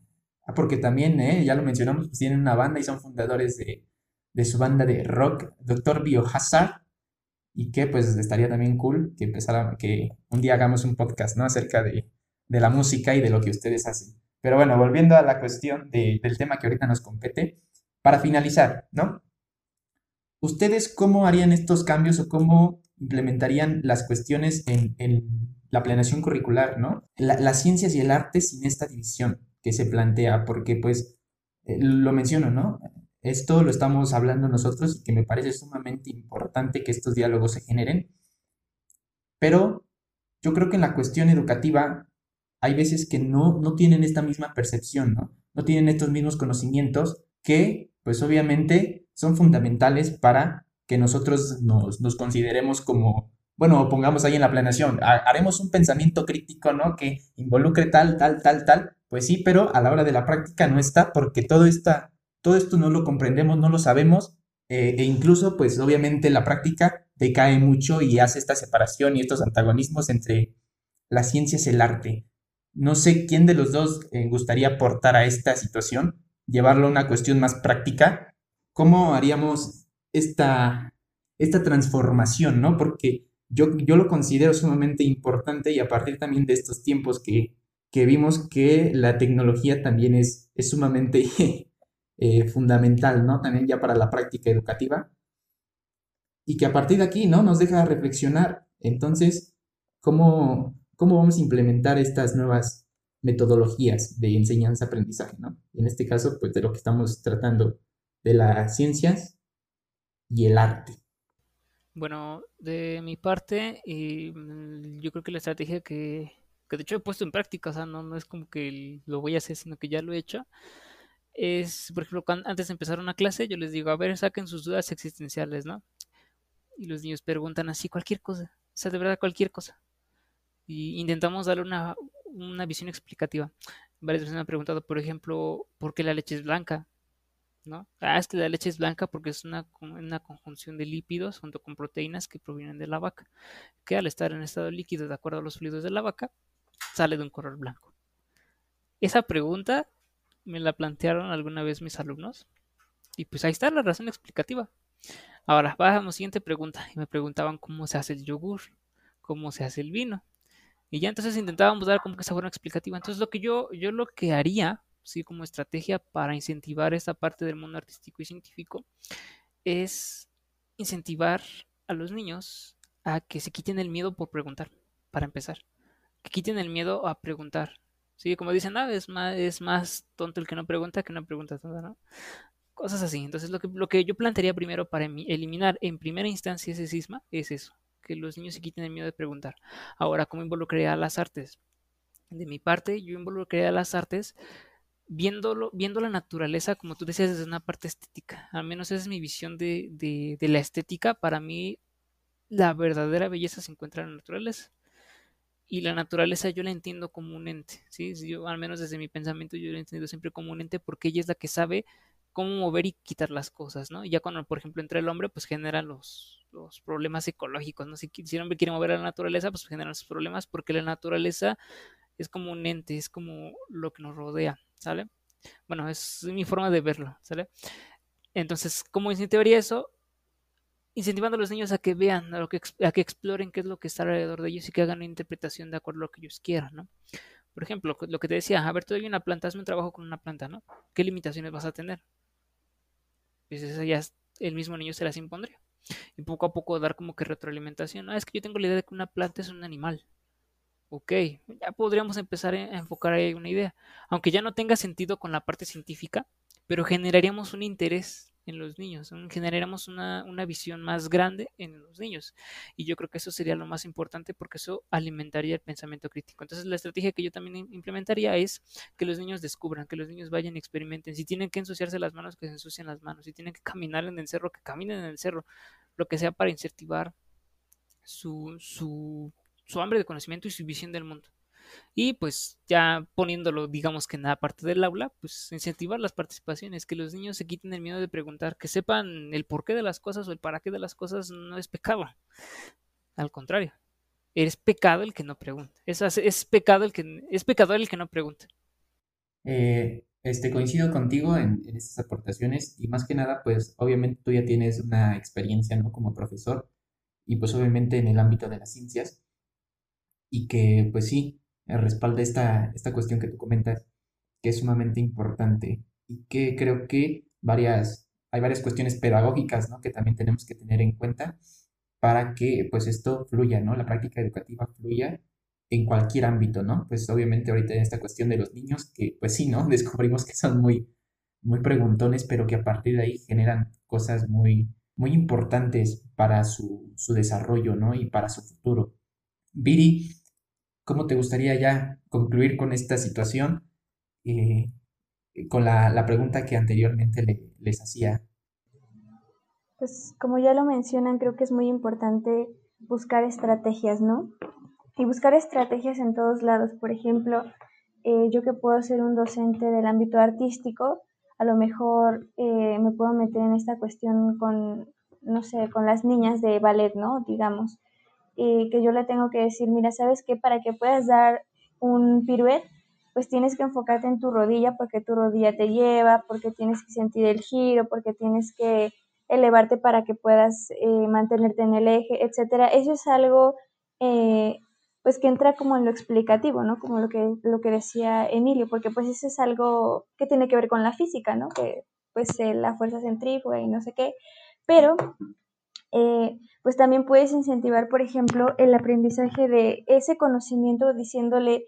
ah, porque también, eh, ya lo mencionamos, pues tienen una banda y son fundadores de, su banda de rock, Doctor Biohazard, y que pues estaría también cool que empezara, que un día hagamos un podcast, ¿no? Acerca de, de la música y de lo que ustedes hacen. Pero bueno, volviendo a la cuestión del tema que ahorita nos compete, para finalizar, ¿no? ¿Ustedes cómo harían estos cambios o cómo implementarían las cuestiones en, la planeación curricular, ¿no? las ciencias y el arte sin esta división que se plantea, porque pues eh, lo menciono, ¿no? Esto lo estamos hablando nosotros y que me parece sumamente importante que estos diálogos se generen, pero yo creo que en la cuestión educativa hay veces que no, no tienen esta misma percepción, ¿no? No tienen estos mismos conocimientos que, pues obviamente, son fundamentales para que nosotros nos, nos consideremos como, bueno, pongamos ahí en la planeación, haremos un pensamiento crítico, ¿no? Que involucre tal, tal, tal, tal. Pues sí, pero a la hora de la práctica no está porque todo, esta, todo esto no lo comprendemos, no lo sabemos eh, e incluso, pues obviamente la práctica decae mucho y hace esta separación y estos antagonismos entre las ciencias y el arte. No sé quién de los dos eh, gustaría aportar a esta situación, llevarlo a una cuestión más práctica. ¿Cómo haríamos esta, esta transformación, no? Porque yo, yo lo considero sumamente importante y a partir también de estos tiempos que, vimos que la tecnología también es, es sumamente eh, fundamental, ¿no? También ya para la práctica educativa. Y que a partir de aquí, ¿no? Nos deja reflexionar. Entonces, ¿cómo, cómo vamos a implementar estas nuevas metodologías de enseñanza-aprendizaje, ¿no? En este caso, pues de lo que estamos tratando, de las ciencias y el arte. Bueno, de mi parte, mm, yo creo que la estrategia que, que, de hecho he puesto en práctica, o sea, no, no es como que lo voy a hacer, sino que ya lo he hecho, es, por ejemplo, antes de empezar una clase, yo les digo, a ver, saquen sus dudas existenciales, ¿no? Y los niños preguntan así cualquier cosa, o sea, de verdad cualquier cosa y intentamos darle una, una visión explicativa. Varias veces me han preguntado, por ejemplo, ¿por qué la leche es blanca? ¿No? Ah, es que la leche es blanca porque es una, una conjunción de lípidos junto con proteínas que provienen de la vaca, que al estar en estado líquido de acuerdo a los fluidos de la vaca, sale de un color blanco. Esa pregunta me la plantearon alguna vez mis alumnos y pues ahí está la razón explicativa. Ahora, vamos a la siguiente pregunta y me preguntaban cómo se hace el yogur, cómo se hace el vino. Y ya entonces intentábamos dar como que esa forma explicativa. Entonces lo que yo, yo lo que haría sí, como estrategia para incentivar esta parte del mundo artístico y científico, es incentivar a los niños a que se quiten el miedo por preguntar, para empezar. Que quiten el miedo a preguntar. Sí, como dicen, ah, es más, es más tonto el que no pregunta que no pregunta ¿no? Cosas así. Entonces, lo que, lo que yo plantearía primero para eliminar en primera instancia ese cisma es eso, que los niños se quiten el miedo de preguntar. Ahora, ¿cómo involucraría a las artes? De mi parte, yo involucraría a las artes viéndolo, viendo la naturaleza, como tú decías, desde una parte estética. Al menos esa es mi visión de, de, la estética. Para mí, la verdadera belleza se encuentra en la naturaleza. Y la naturaleza yo la entiendo como un ente, ¿sí? Yo, al menos desde mi pensamiento, yo la he entendido siempre como un ente porque ella es la que sabe cómo mover y quitar las cosas, ¿no? Ya cuando, por ejemplo, entra el hombre, pues genera los, los problemas ecológicos, ¿no? Si, si el hombre quiere mover a la naturaleza, pues genera los problemas porque la naturaleza es como un ente, es como lo que nos rodea, ¿sale? Bueno, es mi forma de verlo, ¿sale? Entonces, ¿cómo incentivaría eso? incentivando a los niños a que vean, a, que, a que exploren qué es lo que está alrededor de ellos y que hagan una interpretación de acuerdo a lo que ellos quieran, ¿no? Por ejemplo, lo que te decía, a ver, todavía una planta, hazme un trabajo con una planta, ¿no? ¿Qué limitaciones vas a tener? Pues ya el mismo niño se las impondría. Y poco a poco dar como que retroalimentación. Ah, es que yo tengo la idea de que una planta es un animal. Ok, ya podríamos empezar a enfocar ahí una idea. Aunque ya no tenga sentido con la parte científica, pero generaríamos un interés en los niños, generamos una, una, visión más grande en los niños. Y yo creo que eso sería lo más importante porque eso alimentaría el pensamiento crítico. Entonces la estrategia que yo también implementaría es que los niños descubran, que los niños vayan y experimenten. Si tienen que ensuciarse las manos, que se ensucien las manos. Si tienen que caminar en el cerro, que caminen en el cerro. Lo que sea para incentivar su, su, su hambre de conocimiento y su visión del mundo. Y pues ya poniéndolo, digamos que en la parte del aula, pues incentivar las participaciones, que los niños se quiten el miedo de preguntar, que sepan el porqué de las cosas o el para qué de las cosas no es pecado. Al contrario, es pecado el que no pregunta. Es, es pecado el que es pecador el que no pregunta. Eh, este, coincido contigo en, en, estas aportaciones y más que nada, pues obviamente tú ya tienes una experiencia, ¿no? Como profesor y pues obviamente en el ámbito de las ciencias y que pues sí, respalda esta, esta cuestión que tú comentas, que es sumamente importante y que creo que varias, hay varias cuestiones pedagógicas ¿no? que también tenemos que tener en cuenta para que pues esto fluya, ¿no? La práctica educativa fluya en cualquier ámbito, ¿no? Pues obviamente ahorita en esta cuestión de los niños, que pues sí, ¿no? Descubrimos que son muy, muy preguntones, pero que a partir de ahí generan cosas muy, muy importantes para su, su desarrollo, ¿no? Y para su futuro. Viri, ¿Cómo te gustaría ya concluir con esta situación? Eh, con la, pregunta que anteriormente les hacía. Pues como ya lo mencionan, creo que es muy importante buscar estrategias, ¿no? Y buscar estrategias en todos lados. Por ejemplo, eh, yo que puedo ser un docente del ámbito artístico, a lo mejor eh, me puedo meter en esta cuestión con, no sé, con las niñas de ballet, ¿no? Digamos y que yo le tengo que decir, mira, ¿sabes qué? Para que puedas dar un piruet, pues tienes que enfocarte en tu rodilla porque tu rodilla te lleva, porque tienes que sentir el giro, porque tienes que elevarte para que puedas eh, mantenerte en el eje, etcétera. Eso es algo eh, pues que entra como en lo explicativo, ¿no? Como lo que, lo que decía Emilio, porque pues eso es algo que tiene que ver con la física, ¿no? Que pues eh, la fuerza centrífuga y no sé qué, pero eh, pues también puedes incentivar, por ejemplo, el aprendizaje de ese conocimiento diciéndole,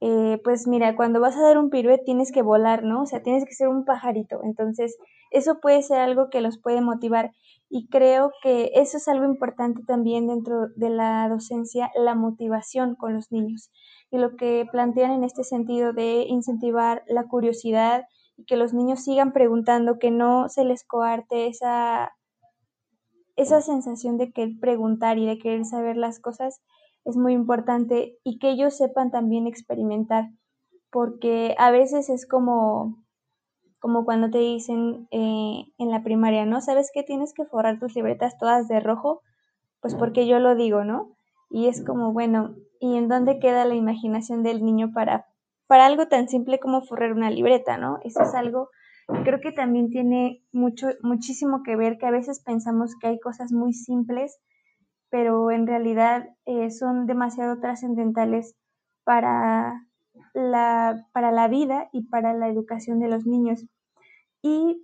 eh, pues mira, cuando vas a dar un piruet tienes que volar, ¿no? O sea, tienes que ser un pajarito. Entonces, eso puede ser algo que los puede motivar. Y creo que eso es algo importante también dentro de la docencia, la motivación con los niños. Y lo que plantean en este sentido de incentivar la curiosidad y que los niños sigan preguntando, que no se les coarte esa esa sensación de querer preguntar y de querer saber las cosas es muy importante y que ellos sepan también experimentar, porque a veces es como, como cuando te dicen eh, en la primaria, ¿no? ¿Sabes que tienes que forrar tus libretas todas de rojo? Pues porque yo lo digo, ¿no? Y es como, bueno, ¿y en dónde queda la imaginación del niño para, para algo tan simple como forrar una libreta, ¿no? Eso es algo creo que también tiene mucho, muchísimo que ver que a veces pensamos que hay cosas muy simples, pero en realidad eh, son demasiado trascendentales para, la, para la vida y para la educación de los niños. Y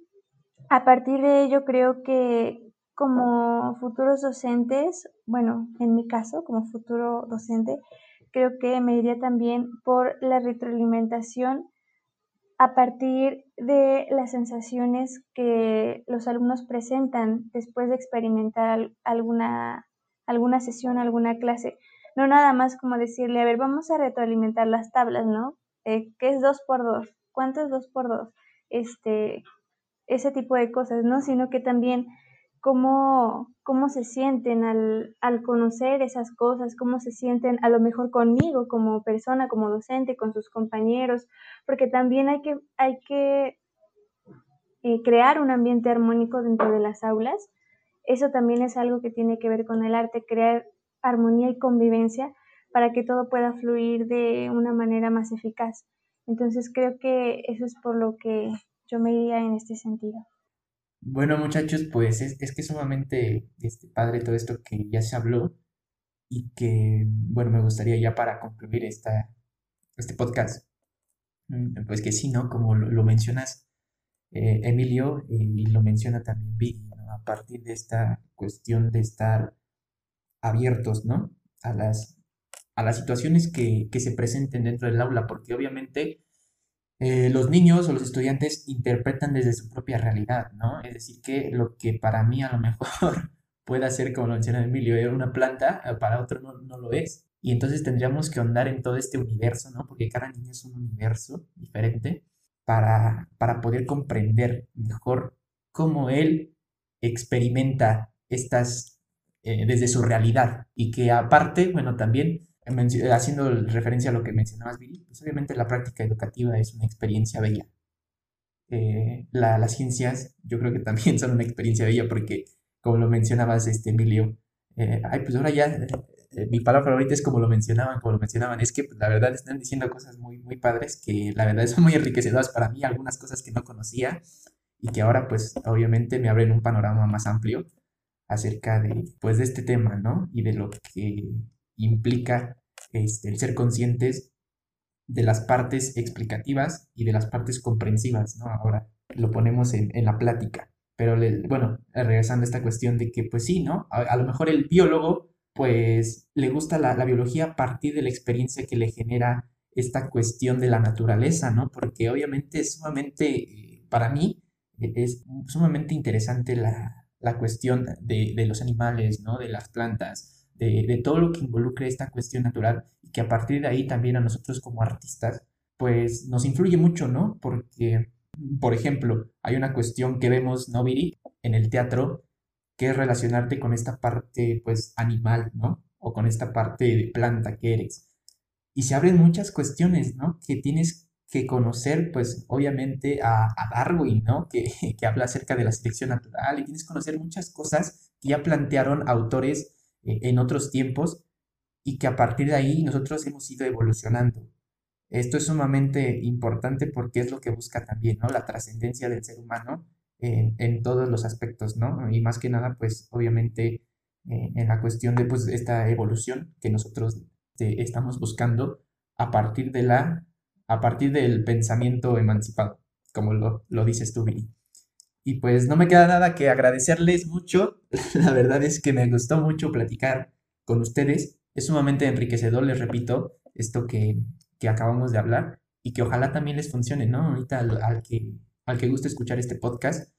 a partir de ello creo que como futuros docentes, bueno, en mi caso, como futuro docente, creo que me iría también por la retroalimentación a partir de las sensaciones que los alumnos presentan después de experimentar alguna, alguna sesión, alguna clase. No nada más como decirle, a ver, vamos a retroalimentar las tablas, ¿no? Eh, ¿Qué es 2 por 2? ¿Cuánto es 2 por 2? Este, ese tipo de cosas, ¿no? Sino que también cómo, cómo se sienten al, al, conocer esas cosas, cómo se sienten a lo mejor conmigo como persona, como docente, con sus compañeros, porque también hay que, hay que eh, crear un ambiente armónico dentro de las aulas. Eso también es algo que tiene que ver con el arte, crear armonía y convivencia para que todo pueda fluir de una manera más eficaz. Entonces creo que eso es por lo que yo me iría en este sentido. Bueno, muchachos, pues es, que es sumamente este, padre todo esto que ya se habló y que, bueno, me gustaría ya para concluir esta, este podcast, mm, pues que sí, ¿no? Como lo, mencionas, eh, Emilio, y lo menciona también Vicky, A partir de esta cuestión de estar abiertos, ¿no? A las, a las situaciones que, que se presenten dentro del aula, porque obviamente eh, los niños o los estudiantes interpretan desde su propia realidad, ¿no? Es decir, que lo que para mí a lo mejor pueda ser, como lo menciona Emilio, era una planta, eh, para otro no, lo es. Y entonces tendríamos que ahondar en todo este universo, ¿no? Porque cada niño es un universo diferente para, para poder comprender mejor cómo él experimenta estas eh, desde su realidad y que aparte, bueno, también haciendo referencia a lo que mencionabas, Viri, pues obviamente la práctica educativa es una experiencia bella. Eh, las ciencias yo creo que también son una experiencia bella porque, como lo mencionabas, este, Emilio, eh, ay, pues ahora ya, eh, mi palabra favorita es como lo mencionaban, como lo mencionaban, es que pues, la verdad están diciendo cosas muy, muy padres que la verdad son muy enriquecedoras para mí, algunas cosas que no conocía y que ahora pues obviamente me abren un panorama más amplio acerca de, pues, de este tema, ¿no? Y de lo que implica este, ser conscientes de las partes explicativas y de las partes comprensivas, ¿no? Ahora lo ponemos en, la plática. Pero, bueno, regresando a esta cuestión de que, pues sí, ¿no? A, lo mejor el biólogo, pues, le gusta la, la, biología a partir de la experiencia que le genera esta cuestión de la naturaleza, ¿no? Porque obviamente es sumamente, eh, para mí, e, es sumamente interesante la, la cuestión de, de, los animales, ¿no? De las plantas, de, todo lo que involucre esta cuestión natural y que a partir de ahí también a nosotros como artistas, pues nos influye mucho, ¿no? Porque, por ejemplo, hay una cuestión que vemos, ¿no, Viri? En el teatro, que es relacionarte con esta parte, pues, animal, ¿no? O con esta parte de planta que eres. Y se abren muchas cuestiones, ¿no? Que tienes que conocer, pues, obviamente a, a Darwin, ¿no? Que, que habla acerca de la selección natural y tienes que conocer muchas cosas que ya plantearon autores en otros tiempos y que a partir de ahí nosotros hemos ido evolucionando. Esto es sumamente importante porque es lo que busca también, ¿no? La trascendencia del ser humano en, todos los aspectos, ¿no? Y más que nada, pues obviamente eh, en la cuestión de pues, esta evolución que nosotros este, estamos buscando a partir de la, a partir del pensamiento emancipado, como lo, lo dices tú, Vini. Y pues no me queda nada que agradecerles mucho. La verdad es que me gustó mucho platicar con ustedes. Es sumamente enriquecedor, les repito, esto que, acabamos de hablar y que ojalá también les funcione, ¿no? Ahorita al, que, al que guste escuchar este podcast,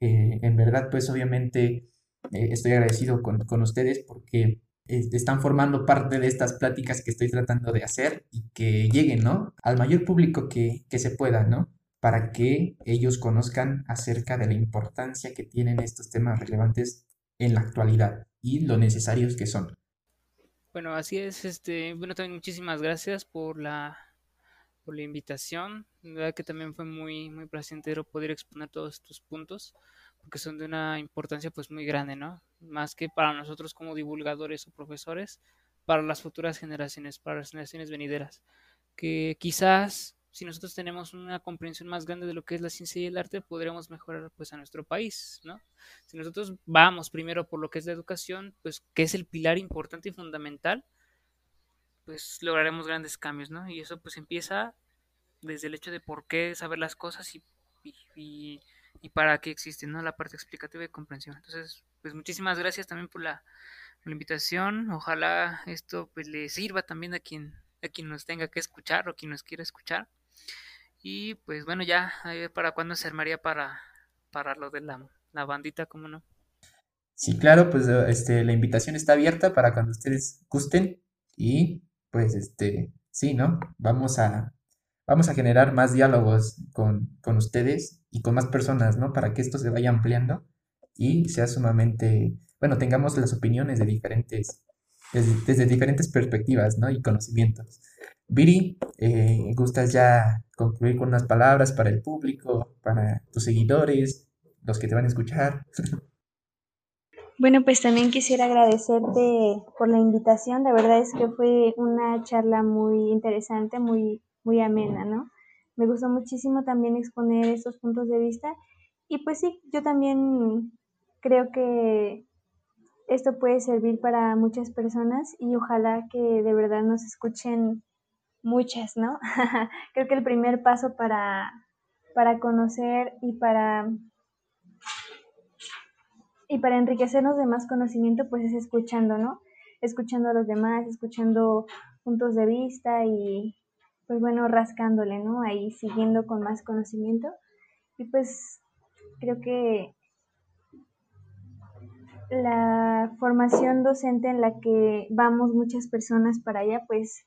eh, en verdad, pues obviamente eh, estoy agradecido con, ustedes porque están formando parte de estas pláticas que estoy tratando de hacer y que lleguen, ¿no? Al mayor público que, que se pueda, ¿no? Para que ellos conozcan acerca de la importancia que tienen estos temas relevantes en la actualidad y lo necesarios que son. Bueno, así es, este, bueno, también muchísimas gracias por la por la invitación. La verdad que también fue muy muy placentero poder exponer todos estos puntos porque son de una importancia pues muy grande, ¿no? Más que para nosotros como divulgadores o profesores, para las futuras generaciones, para las generaciones venideras, que quizás si nosotros tenemos una comprensión más grande de lo que es la ciencia y el arte, podremos mejorar pues a nuestro país, ¿no? Si nosotros vamos primero por lo que es la educación, pues que es el pilar importante y fundamental, pues lograremos grandes cambios, ¿no? Y eso pues empieza desde el hecho de por qué saber las cosas y, y, para qué existen, ¿no? La parte explicativa y comprensión. Entonces, pues muchísimas gracias también por la, por la invitación. Ojalá esto pues le sirva también a quien, a quien nos tenga que escuchar o quien nos quiera escuchar. Y pues bueno, ya para cuándo se armaría para, para lo de la, bandita, ¿cómo no? Sí, claro, pues este, la invitación está abierta para cuando ustedes gusten y pues este, sí, ¿no? Vamos a, vamos a generar más diálogos con, con ustedes y con más personas, ¿no? Para que esto se vaya ampliando y sea sumamente, bueno, tengamos las opiniones de diferentes, desde, diferentes perspectivas, ¿no? Y conocimientos. Viri, eh, ¿gustas ya concluir con unas palabras para el público, para tus seguidores, los que te van a escuchar? Bueno, pues también quisiera agradecerte por la invitación. La verdad es que fue una charla muy interesante, muy, muy amena, ¿no? Me gustó muchísimo también exponer estos puntos de vista. Y pues sí, yo también creo que esto puede servir para muchas personas y ojalá que de verdad nos escuchen muchas, ¿no? creo que el primer paso para, para conocer y para y para enriquecernos de más conocimiento, pues es escuchando, ¿no? Escuchando a los demás, escuchando puntos de vista y, pues bueno, rascándole, ¿no? Ahí siguiendo con más conocimiento. Y pues creo que la formación docente en la que vamos muchas personas para allá, pues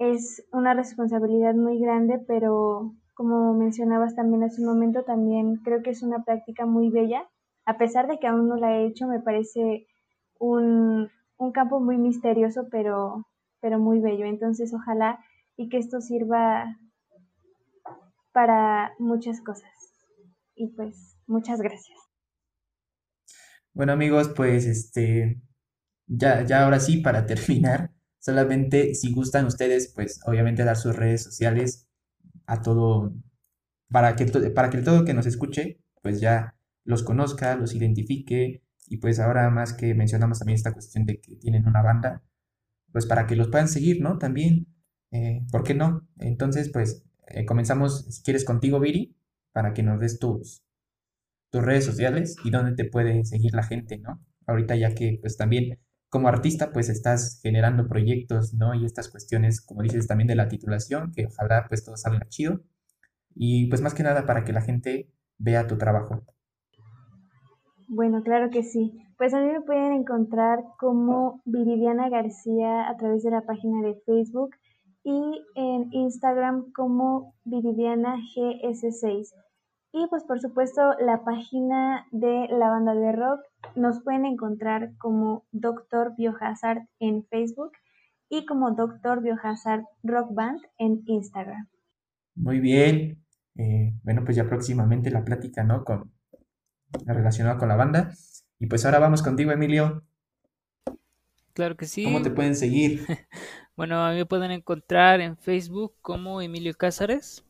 es una responsabilidad muy grande, pero como mencionabas también hace un momento, también creo que es una práctica muy bella a pesar de que aún no la he hecho, me parece un, campo muy misterioso, pero, pero muy bello. Entonces, ojalá y que esto sirva para muchas cosas. Y pues, muchas gracias. Bueno, amigos, pues este, ya, ya ahora sí, para terminar, solamente si gustan ustedes, pues obviamente dar sus redes sociales a todo, para que, para que todo que nos escuche, pues ya los conozca, los identifique y pues ahora más que mencionamos también esta cuestión de que tienen una banda, pues para que los puedan seguir, ¿no? También, eh, ¿por qué no? Entonces, pues eh, comenzamos, si quieres, contigo, Viri, para que nos des tus, tus redes sociales y dónde te puede seguir la gente, ¿no? Ahorita ya que pues también como artista pues estás generando proyectos, ¿no? Y estas cuestiones, como dices, también de la titulación, que ojalá pues todo salga chido. Y pues más que nada para que la gente vea tu trabajo. Bueno, claro que sí. Pues a mí me pueden encontrar como Viridiana García a través de la página de Facebook y en Instagram como Viridiana GS6. Y pues por supuesto la página de la banda de rock nos pueden encontrar como Doctor Biohazard en Facebook y como Doctor Biohazard Rock Band en Instagram. Muy bien. Eh, bueno, pues ya próximamente la plática, ¿no? Con, relacionado con la banda. Y pues ahora vamos contigo, Emilio. Claro que sí. ¿Cómo te pueden seguir? bueno, a mí me pueden encontrar en Facebook como Emilio Cázares.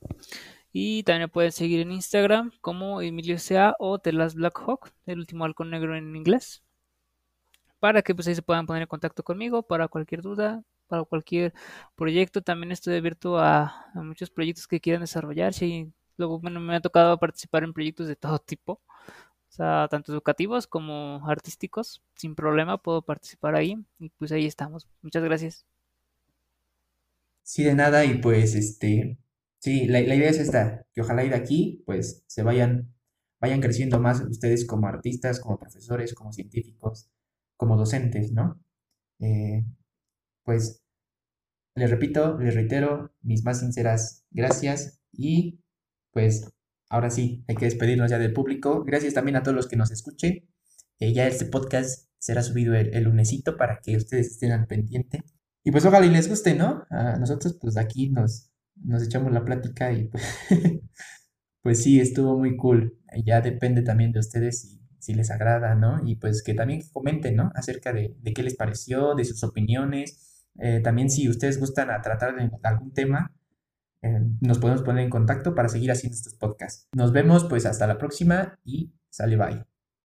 Y también me pueden seguir en Instagram como Emilio Sea o Telas Blackhawk, el último halcón negro en inglés. Para que pues ahí se puedan poner en contacto conmigo para cualquier duda, para cualquier proyecto. También estoy abierto a, muchos proyectos que quieran desarrollarse. Y luego, bueno, me ha tocado participar en proyectos de todo tipo. O sea, tanto educativos como artísticos, sin problema puedo participar ahí y pues ahí estamos. Muchas gracias. Sí, de nada y pues este, sí, la, idea es esta, que ojalá y de aquí pues se vayan, vayan creciendo más ustedes como artistas, como profesores, como científicos, como docentes, ¿no? Eh, pues les repito, les reitero mis más sinceras gracias y pues ahora sí, hay que despedirnos ya del público. Gracias también a todos los que nos escuchen. Ya este podcast será subido el, lunesito para que ustedes estén al pendiente. Y pues ojalá y les guste, ¿no? A nosotros pues aquí nos, nos echamos la plática y pues, pues sí, estuvo muy cool. Ya depende también de ustedes si, les agrada, ¿no? Y pues que también comenten, ¿no? Acerca de, de qué les pareció, de sus opiniones. Eh, también si ustedes gustan a tratar de algún tema, eh, nos podemos poner en contacto para seguir haciendo estos podcasts. Nos vemos pues hasta la próxima y sale bye.